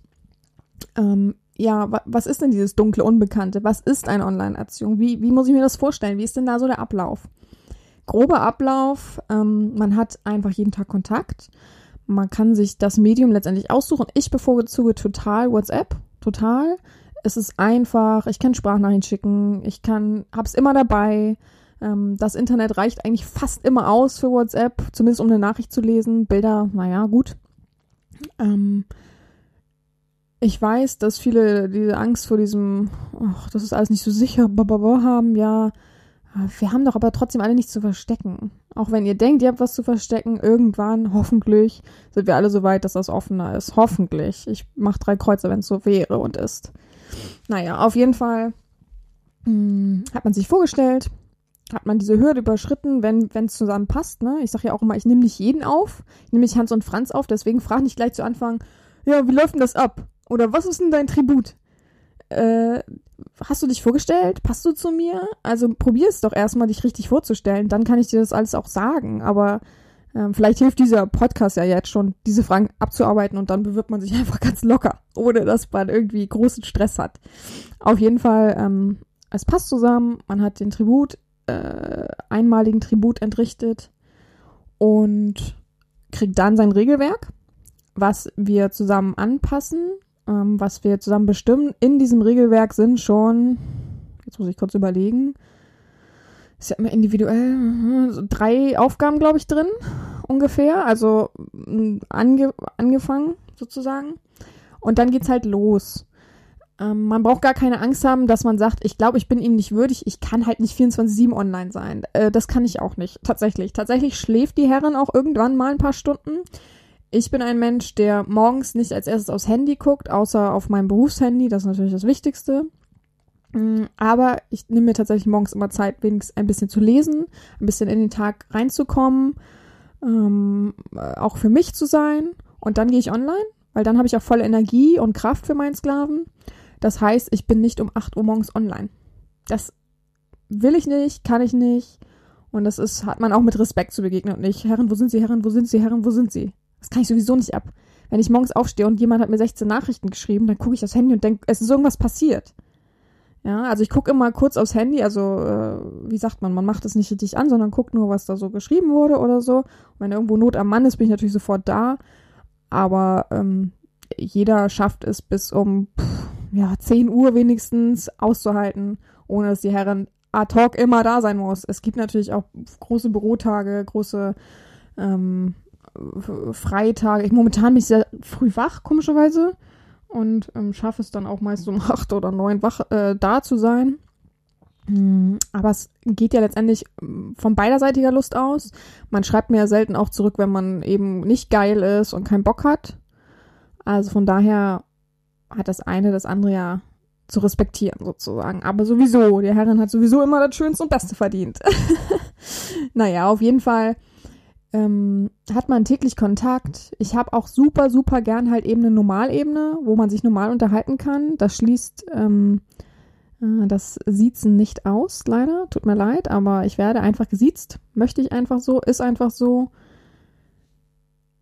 ähm, ja, was ist denn dieses dunkle Unbekannte? Was ist eine Online-Erziehung? Wie, wie muss ich mir das vorstellen? Wie ist denn da so der Ablauf? Grober Ablauf, ähm, man hat einfach jeden Tag Kontakt. Man kann sich das Medium letztendlich aussuchen. Ich bevorzuge total WhatsApp, total. Es ist einfach, ich kann Sprachnachrichten schicken, ich kann, hab's immer dabei. Ähm, das Internet reicht eigentlich fast immer aus für WhatsApp, zumindest um eine Nachricht zu lesen. Bilder, naja, gut. Ähm, ich weiß, dass viele diese Angst vor diesem, ach, das ist alles nicht so sicher, haben, ja. Wir haben doch aber trotzdem alle nichts zu verstecken. Auch wenn ihr denkt, ihr habt was zu verstecken, irgendwann, hoffentlich, sind wir alle so weit, dass das offener ist. Hoffentlich. Ich mach drei Kreuze, wenn es so wäre und ist. Naja, auf jeden Fall mh, hm, hat man sich vorgestellt, hat man diese Hürde überschritten, wenn es zusammen passt. Ne? Ich sage ja auch immer, ich nehme nicht jeden auf, ich nehme nicht Hans und Franz auf, deswegen frag nicht gleich zu Anfang, ja, wie läuft denn das ab? Oder was ist denn dein Tribut? Äh, hast du dich vorgestellt? Passt du zu mir? Also probier es doch erstmal, dich richtig vorzustellen. Dann kann ich dir das alles auch sagen. Aber ähm, vielleicht hilft dieser Podcast ja jetzt schon, diese Fragen abzuarbeiten und dann bewirbt man sich *laughs* einfach ganz locker, ohne dass man irgendwie großen Stress hat. Auf jeden Fall, ähm, es passt zusammen. Man hat den Tribut, äh, einmaligen Tribut entrichtet und kriegt dann sein Regelwerk was wir zusammen anpassen, ähm, was wir zusammen bestimmen. In diesem Regelwerk sind schon, jetzt muss ich kurz überlegen, ist ja immer individuell, so drei Aufgaben, glaube ich, drin, ungefähr. Also ange angefangen, sozusagen. Und dann geht's halt los. Ähm, man braucht gar keine Angst haben, dass man sagt, ich glaube, ich bin ihnen nicht würdig, ich kann halt nicht 24-7 online sein. Äh, das kann ich auch nicht, tatsächlich. Tatsächlich schläft die Herren auch irgendwann mal ein paar Stunden. Ich bin ein Mensch, der morgens nicht als erstes aufs Handy guckt, außer auf mein Berufshandy, das ist natürlich das Wichtigste. Mm, Aber ich nehme mir tatsächlich morgens immer Zeit, wenigstens ein bisschen zu lesen, ein bisschen in den Tag reinzukommen, ähm, äh, auch für mich zu sein. Und dann gehe ich online, weil dann habe ich auch volle Energie und Kraft für meinen Sklaven. Das heißt, ich bin nicht um 8 Uhr morgens online. Das will ich nicht, kann ich nicht. Und das ist, hat man auch mit Respekt zu begegnen und nicht, Herren, wo sind Sie, Herren, wo sind Sie, Herren, wo sind Sie? Das kann ich sowieso nicht ab. Wenn ich morgens aufstehe und jemand hat mir 16 Nachrichten geschrieben, dann gucke ich aufs Handy und denke, es ist irgendwas passiert. Ja, also ich gucke immer kurz aufs Handy, also äh, wie sagt man, man macht es nicht richtig an, sondern guckt nur, was da so geschrieben wurde oder so. Und wenn irgendwo Not am Mann ist, bin ich natürlich sofort da. Aber ähm, jeder schafft es bis um pff, ja, 10 Uhr wenigstens auszuhalten, ohne dass die Herren ad hoc immer da sein muss. Es gibt natürlich auch große Bürotage, große ähm, F- Freitage. Ich, momentan bin ich sehr früh wach, komischerweise. Und ähm, schaffe es dann auch meist um *laughs* acht oder neun wach äh, da zu sein. Mm, Aber es geht ja letztendlich mm, von beiderseitiger Lust aus. Man schreibt mir ja selten auch zurück, wenn man eben nicht geil ist und keinen Bock hat. Also von daher hat das eine das andere ja zu respektieren sozusagen. Aber sowieso, die Herrin hat sowieso immer das Schönste und Beste verdient. *laughs* naja, auf jeden Fall ähm, hat man täglich Kontakt. Ich habe auch super, super gern halt eben eine Normalebene, wo man sich normal unterhalten kann. Das schließt ähm, äh, das Siezen nicht aus, leider. Tut mir leid, aber ich werde einfach gesiezt. Möchte ich einfach so, ist einfach so.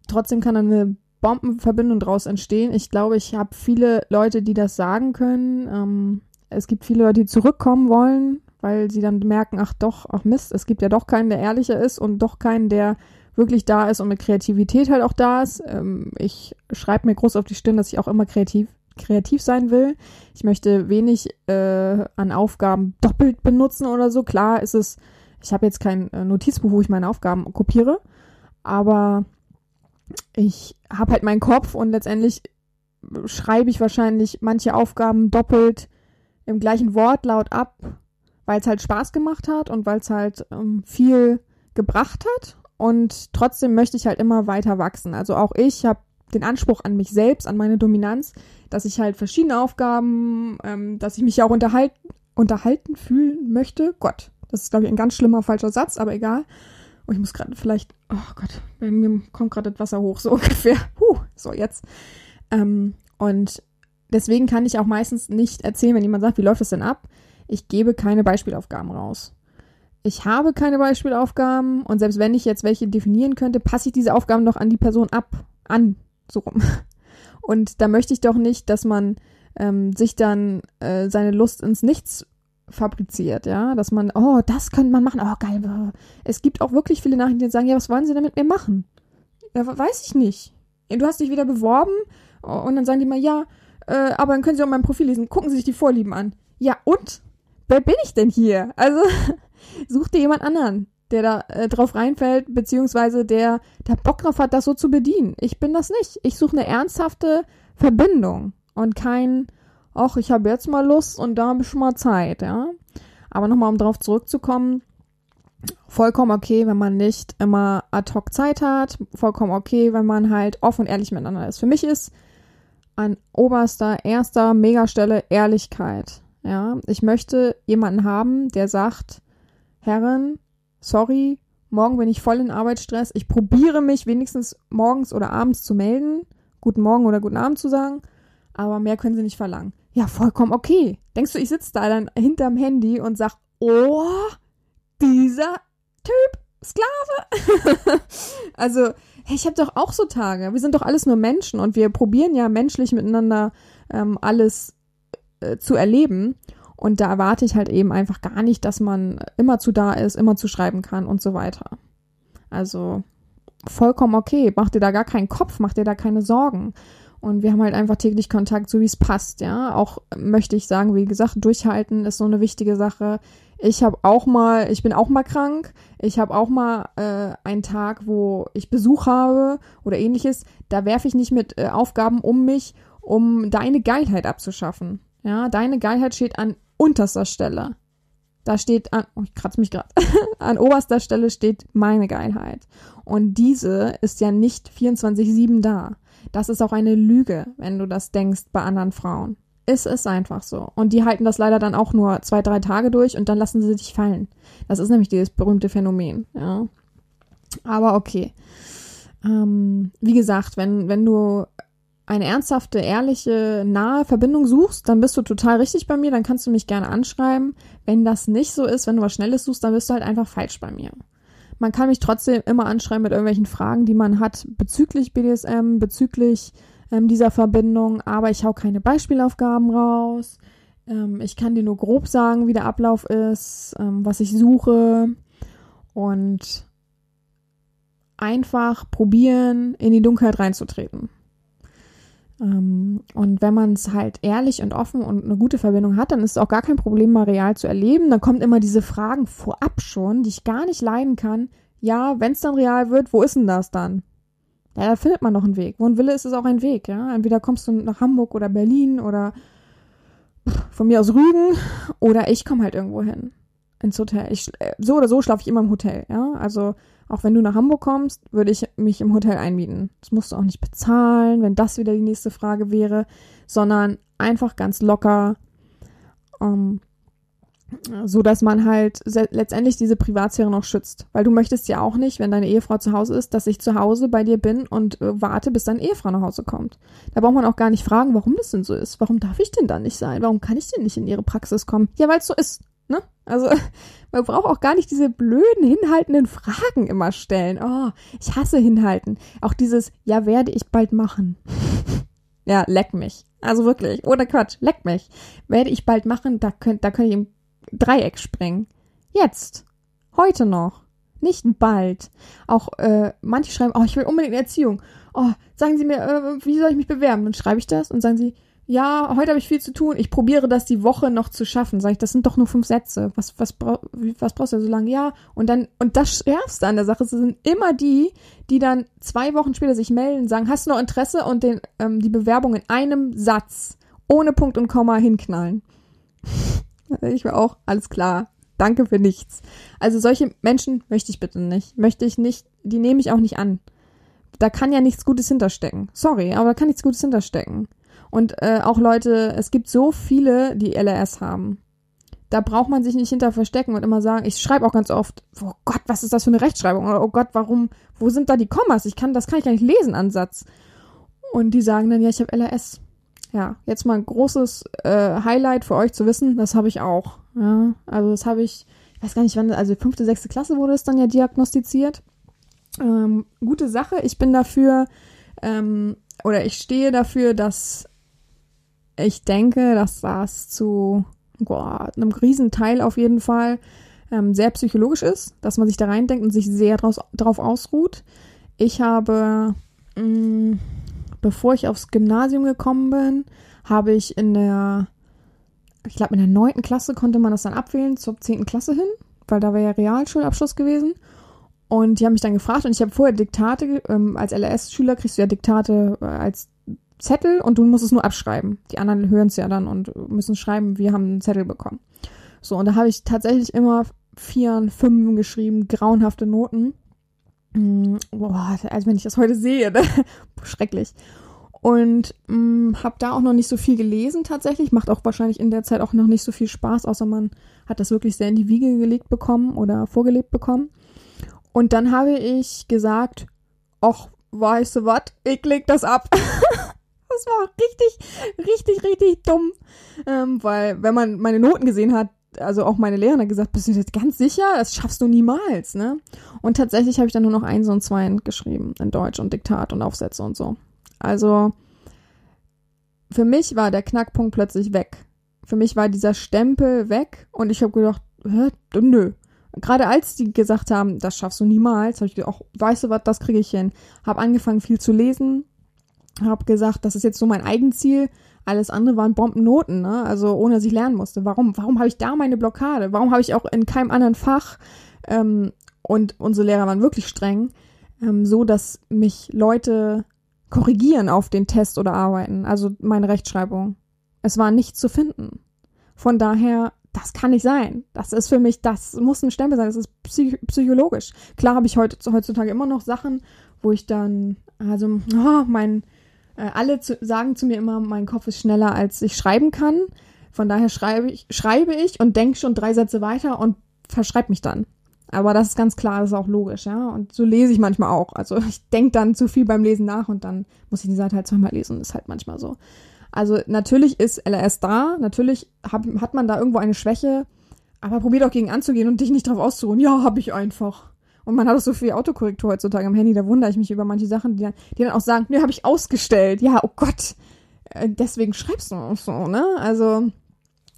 Trotzdem kann eine Bombenverbindung daraus entstehen. Ich glaube, ich habe viele Leute, die das sagen können. Ähm, es gibt viele Leute, die zurückkommen wollen, weil sie dann merken, ach doch, ach Mist, es gibt ja doch keinen, der ehrlicher ist und doch keinen, der wirklich da ist und mit Kreativität halt auch da ist. Ähm, ich schreibe mir groß auf die Stirn, dass ich auch immer kreativ kreativ sein will. Ich möchte wenig äh, an Aufgaben doppelt benutzen oder so. Klar ist es, ich habe jetzt kein äh, Notizbuch, wo ich meine Aufgaben kopiere, aber ich habe halt meinen Kopf und letztendlich schreibe ich wahrscheinlich manche Aufgaben doppelt im gleichen Wortlaut ab, weil es halt Spaß gemacht hat und weil es halt ähm, viel gebracht hat. Und trotzdem möchte ich halt immer weiter wachsen. Also auch ich habe den Anspruch an mich selbst, an meine Dominanz, dass ich halt verschiedene Aufgaben, ähm, dass ich mich ja auch unterhalten, unterhalten fühlen möchte. Gott, das ist, glaube ich, ein ganz schlimmer falscher Satz, aber egal. Und ich muss gerade vielleicht, oh Gott, bei mir kommt gerade das Wasser hoch, so *laughs* ungefähr. Huh, so jetzt. Ähm, und deswegen kann ich auch meistens nicht erzählen, wenn jemand sagt, wie läuft das denn ab? Ich gebe keine Beispielaufgaben raus. Ich habe keine Beispielaufgaben und selbst wenn ich jetzt welche definieren könnte, passe ich diese Aufgaben doch an die Person ab. An, so rum. *laughs* Und da möchte ich doch nicht, dass man ähm, sich dann äh, seine Lust ins Nichts fabriziert, ja, dass man, oh, das könnte man machen, oh, geil. Es gibt auch wirklich viele Nachrichten, die sagen, ja, was wollen Sie denn mit mir machen? Ja, weiß ich nicht. Du hast dich wieder beworben und dann sagen die mal, ja, äh, aber dann können Sie auch mein Profil lesen. Gucken Sie sich die Vorlieben an. Ja, und? Wer bin ich denn hier? Also, *laughs* such dir jemand anderen, der da äh, drauf reinfällt, beziehungsweise der da Bock drauf hat, das so zu bedienen. Ich bin das nicht. Ich suche eine ernsthafte Verbindung und kein, ach, ich habe jetzt mal Lust und da habe ich schon mal Zeit, ja. Aber nochmal, um drauf zurückzukommen, vollkommen okay, wenn man nicht immer ad hoc Zeit hat, vollkommen okay, wenn man halt offen und ehrlich miteinander ist. Für mich ist an oberster, erster Megastelle Ehrlichkeit. Ja, ich möchte jemanden haben, der sagt, Herren, sorry, morgen bin ich voll in Arbeitsstress. Ich probiere mich wenigstens morgens oder abends zu melden, guten Morgen oder guten Abend zu sagen, aber mehr können sie nicht verlangen. Ja, vollkommen okay. Denkst du, ich sitze da dann hinterm Handy und sag, oh, dieser Typ, Sklave. *laughs* also, hey, ich habe doch auch so Tage. Wir sind doch alles nur Menschen und wir probieren ja menschlich miteinander ähm, alles äh, zu erleben. Und da erwarte ich halt eben einfach gar nicht, dass man immer zu da ist, immer zu schreiben kann und so weiter. Also, vollkommen okay. Mach dir da gar keinen Kopf, mach dir da keine Sorgen. Und wir haben halt einfach täglich Kontakt, so wie es passt, ja. Auch möchte ich sagen, wie gesagt, durchhalten ist so eine wichtige Sache. Ich habe auch mal, ich bin auch mal krank. Ich habe auch mal äh, einen Tag, wo ich Besuch habe oder ähnliches. Da werfe ich nicht mit äh, Aufgaben um mich, um deine Geilheit abzuschaffen. Ja, deine Geilheit steht an unterster Stelle. Da steht an, oh, ich kratze mich gerade, *laughs* an oberster Stelle steht meine Geilheit. Und diese ist ja nicht 24-7 da. Das ist auch eine Lüge, wenn du das denkst bei anderen Frauen. Es ist einfach so. Und die halten das leider dann auch nur zwei, drei Tage durch und dann lassen sie dich fallen. Das ist nämlich dieses berühmte Phänomen, ja. Aber okay. Ähm, wie gesagt, wenn, wenn du eine ernsthafte, ehrliche, nahe Verbindung suchst, dann bist du total richtig bei mir, dann kannst du mich gerne anschreiben. Wenn das nicht so ist, wenn du was Schnelles suchst, dann bist du halt einfach falsch bei mir. Man kann mich trotzdem immer anschreiben mit irgendwelchen Fragen, die man hat bezüglich BDSM, bezüglich ähm, dieser Verbindung, aber ich hau keine Beispielaufgaben raus. Ähm, ich kann dir nur grob sagen, wie der Ablauf ist, ähm, was ich suche und einfach probieren, in die Dunkelheit reinzutreten. Ähm, und wenn man es halt ehrlich und offen und eine gute Verbindung hat, dann ist es auch gar kein Problem, mal real zu erleben. Dann kommt immer diese Fragen vorab schon, die ich gar nicht leiden kann. Ja, wenn es dann real wird, wo ist denn das dann? Ja, da findet man noch einen Weg. Wo ein Wille ist, ist auch ein Weg, ja. Entweder kommst du nach Hamburg oder Berlin oder von mir aus Rügen oder ich komme halt irgendwo hin. Ins Hotel. Ich, äh, so oder so schlafe ich immer im Hotel, ja. Also auch wenn du nach Hamburg kommst, würde ich mich im Hotel einmieten. Das musst du auch nicht bezahlen, wenn das wieder die nächste Frage wäre, sondern einfach ganz locker, ähm, so dass man halt letztendlich diese Privatsphäre noch schützt. Weil du möchtest ja auch nicht, wenn deine Ehefrau zu Hause ist, dass ich zu Hause bei dir bin und äh, warte, bis deine Ehefrau nach Hause kommt. Da braucht man auch gar nicht fragen, warum das denn so ist. Warum darf ich denn da nicht sein? Warum kann ich denn nicht in ihre Praxis kommen? Ja, weil es so ist. Ne? Also *laughs* man braucht auch gar nicht diese blöden, hinhaltenden Fragen immer stellen. Oh, ich hasse hinhalten. Auch dieses, ja, werde ich bald machen. *laughs* ja, leck mich. Also wirklich, ohne Quatsch, leck mich. Werde ich bald machen, da könnt, da könnt ich im Dreieck springen. Jetzt. Heute noch. Nicht bald. Auch äh, manche schreiben, oh, ich will unbedingt Erziehung. Oh, sagen Sie mir, äh, wie soll ich mich bewerben? Dann schreibe ich das und sagen sie, ja, heute habe ich viel zu tun. Ich probiere das die Woche noch zu schaffen. Sag ich, das sind doch nur fünf Sätze. Was, was, was brauchst du so lange? Ja. Und dann, und das Schärfste an der Sache sind immer die, die dann zwei Wochen später sich melden, sagen, hast du noch Interesse und den, ähm, die Bewerbung in einem Satz ohne Punkt und Komma hinknallen. *laughs* ich war auch, alles klar. Danke für nichts. Also solche Menschen möchte ich bitte nicht. Möchte ich nicht, die nehme ich auch nicht an. Da kann ja nichts Gutes hinterstecken. Sorry, aber da kann nichts Gutes hinterstecken. Und äh, auch Leute, es gibt so viele, die LRS haben. Da braucht man sich nicht hinter verstecken und immer sagen, ich schreibe auch ganz oft, oh Gott, was ist das für eine Rechtschreibung? Oder oh Gott, warum, wo sind da die Kommas? Ich kann, das kann ich gar nicht lesen, Ansatz. Und die sagen dann, ja, ich habe LRS. Ja, jetzt mal ein großes äh, Highlight für euch zu wissen, das habe ich auch. Ja, also das habe ich, ich weiß gar nicht wann, also fünfte, sechste Klasse wurde es dann ja diagnostiziert. Ähm, gute Sache, ich bin dafür, ähm, oder ich stehe dafür, dass ich denke, dass das zu boah, einem Riesenteil auf jeden Fall ähm, sehr psychologisch ist, dass man sich da reindenkt und sich sehr draus, drauf ausruht. Ich habe, mh, mm, bevor ich aufs Gymnasium gekommen bin, habe ich in der, ich glaube in der neunten Klasse konnte man das dann abwählen zur zehnten Klasse hin, weil da wäre ja Realschulabschluss gewesen. Und die haben mich dann gefragt und ich habe vorher Diktate, ähm, als LRS-Schüler kriegst du ja Diktate äh, als Zettel und du musst es nur abschreiben. Die anderen hören es ja dann und müssen schreiben, wir haben einen Zettel bekommen. So, und da habe ich tatsächlich immer vier fünf geschrieben, grauenhafte Noten. Mm, boah, also wenn ich das heute sehe, ne? *laughs* schrecklich. Und mm, habe da auch noch nicht so viel gelesen tatsächlich. Macht auch wahrscheinlich in der Zeit auch noch nicht so viel Spaß, außer man hat das wirklich sehr in die Wiege gelegt bekommen oder vorgelebt bekommen. Und dann habe ich gesagt, ach, weißt du was, ich leg das ab. *laughs* Das war richtig, richtig, richtig dumm. Ähm, weil, wenn man meine Noten gesehen hat, also auch meine Lehrerin hat gesagt, bist du jetzt ganz sicher? Das schaffst du niemals, ne? Und tatsächlich habe ich dann nur noch eins und zwei geschrieben in Deutsch und Diktat und Aufsätze und so. Also für mich war der Knackpunkt plötzlich weg. Für mich war dieser Stempel weg und ich habe gedacht, hä, nö. Gerade als die gesagt haben, das schaffst du niemals, habe ich gedacht, weißt du was, das kriege ich hin. Habe angefangen viel zu lesen, habe gesagt, das ist jetzt so mein Eigenziel. Alles andere waren Bombennoten, ne? Also ohne dass ich lernen musste. Warum? Warum habe ich da meine Blockade? Warum habe ich auch in keinem anderen Fach ähm, und unsere Lehrer waren wirklich streng, ähm, so dass mich Leute korrigieren auf den Test oder arbeiten, also meine Rechtschreibung. Es war nichts zu finden. Von daher, das kann nicht sein. Das ist für mich, das muss ein Stempel sein. Das ist psych psychologisch. Klar habe ich heutzutage immer noch Sachen, wo ich dann, also, oh, mein, äh, alle zu, sagen zu mir immer, mein Kopf ist schneller, als ich schreiben kann. Von daher schreibe ich, schreibe ich und denke schon drei Sätze weiter und verschreibe mich dann. Aber das ist ganz klar, das ist auch logisch, ja. Und so lese ich manchmal auch. Also ich denke dann zu viel beim Lesen nach und dann muss ich die Seite halt zweimal lesen. Ist halt manchmal so. Also natürlich ist LRS da, natürlich hab, hat man da irgendwo eine Schwäche, aber probier doch gegen anzugehen und dich nicht drauf auszuruhen. Ja, hab ich einfach. Und man hat auch so viel Autokorrektur heutzutage am Handy, da wundere ich mich über manche Sachen, die dann, die dann auch sagen, nee, habe ich ausgestellt. Ja, oh Gott. Äh, deswegen schreibst du auch so, ne? Also,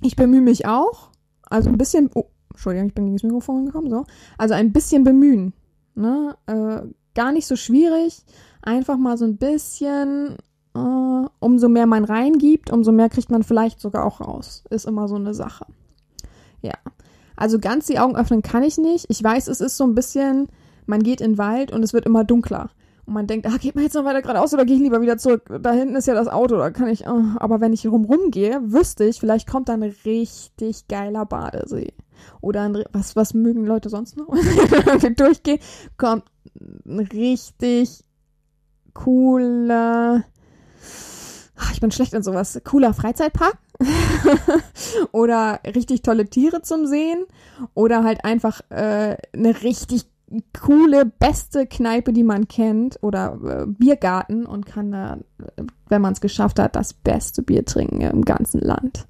ich bemühe mich auch. Also ein bisschen, oh, Entschuldigung, ich bin gegen das Mikrofon gekommen, so. Also ein bisschen bemühen. Ne? Äh, gar nicht so schwierig. Einfach mal so ein bisschen, äh, umso mehr man reingibt, umso mehr kriegt man vielleicht sogar auch raus. Ist immer so eine Sache. Ja. Also ganz die Augen öffnen kann ich nicht. Ich weiß, es ist so ein bisschen, man geht in den Wald und es wird immer dunkler. Und man denkt, ah, geht man jetzt noch weiter geradeaus oder gehe ich lieber wieder zurück? Da hinten ist ja das Auto, da kann ich, oh. aber wenn ich rumrum gehe, wüsste ich, vielleicht kommt da ein richtig geiler Badesee. Oder ein, was, was mögen Leute sonst noch? *laughs* wenn wir durchgehen, kommt ein richtig cooler, ah, ich bin schlecht in sowas, cooler Freizeitpark. *laughs* oder richtig tolle Tiere zum Sehen. Oder halt einfach äh, eine richtig coole, beste Kneipe, die man kennt, oder äh, Biergarten und kann da, wenn man es geschafft hat, das beste Bier trinken im ganzen Land.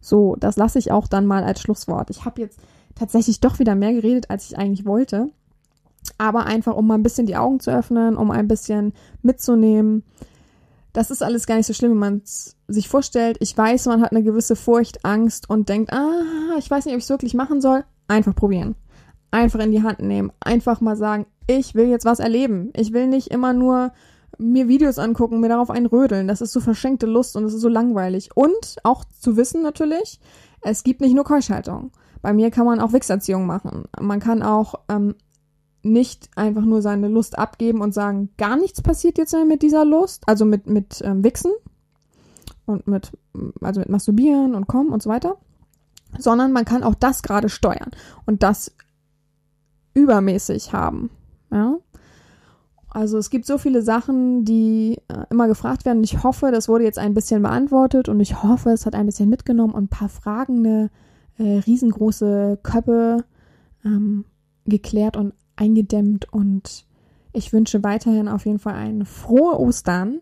So, das lasse ich auch dann mal als Schlusswort. Ich habe jetzt tatsächlich doch wieder mehr geredet, als ich eigentlich wollte. Aber einfach, um mal ein bisschen die Augen zu öffnen, um ein bisschen mitzunehmen. Das ist alles gar nicht so schlimm, wenn man es sich vorstellt. Ich weiß, man hat eine gewisse Furcht, Angst und denkt, ah, ich weiß nicht, ob ich es wirklich machen soll. Einfach probieren einfach in die Hand nehmen. Einfach mal sagen, ich will jetzt was erleben. Ich will nicht immer nur mir Videos angucken, mir darauf einrödeln. Das ist so verschenkte Lust und das ist so langweilig. Und auch zu wissen natürlich, es gibt nicht nur Keuschhaltung. Bei mir kann man auch Wichserziehung machen. Man kann auch ähm, nicht einfach nur seine Lust abgeben und sagen, gar nichts passiert jetzt mit dieser Lust, also mit, mit ähm, Wichsen und mit, also mit Masturbieren und Kommen und so weiter, sondern man kann auch das gerade steuern. Und das übermäßig haben. Ja. Also es gibt so viele Sachen, die äh, immer gefragt werden. Ich hoffe, das wurde jetzt ein bisschen beantwortet und ich hoffe, es hat ein bisschen mitgenommen und ein paar fragende, äh, riesengroße Köpfe ähm, geklärt und eingedämmt. Und ich wünsche weiterhin auf jeden Fall ein frohe Ostern.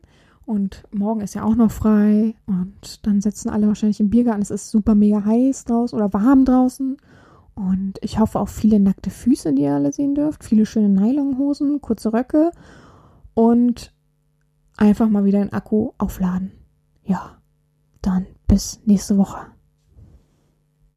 Und morgen ist ja auch noch frei. Und dann sitzen alle wahrscheinlich im Biergarten. Es ist super mega heiß draußen oder warm draußen. Und ich hoffe auch viele nackte Füße, die ihr alle sehen dürft. Viele schöne Nylonhosen, kurze Röcke. Und einfach mal wieder den Akku aufladen. Ja, dann bis nächste Woche.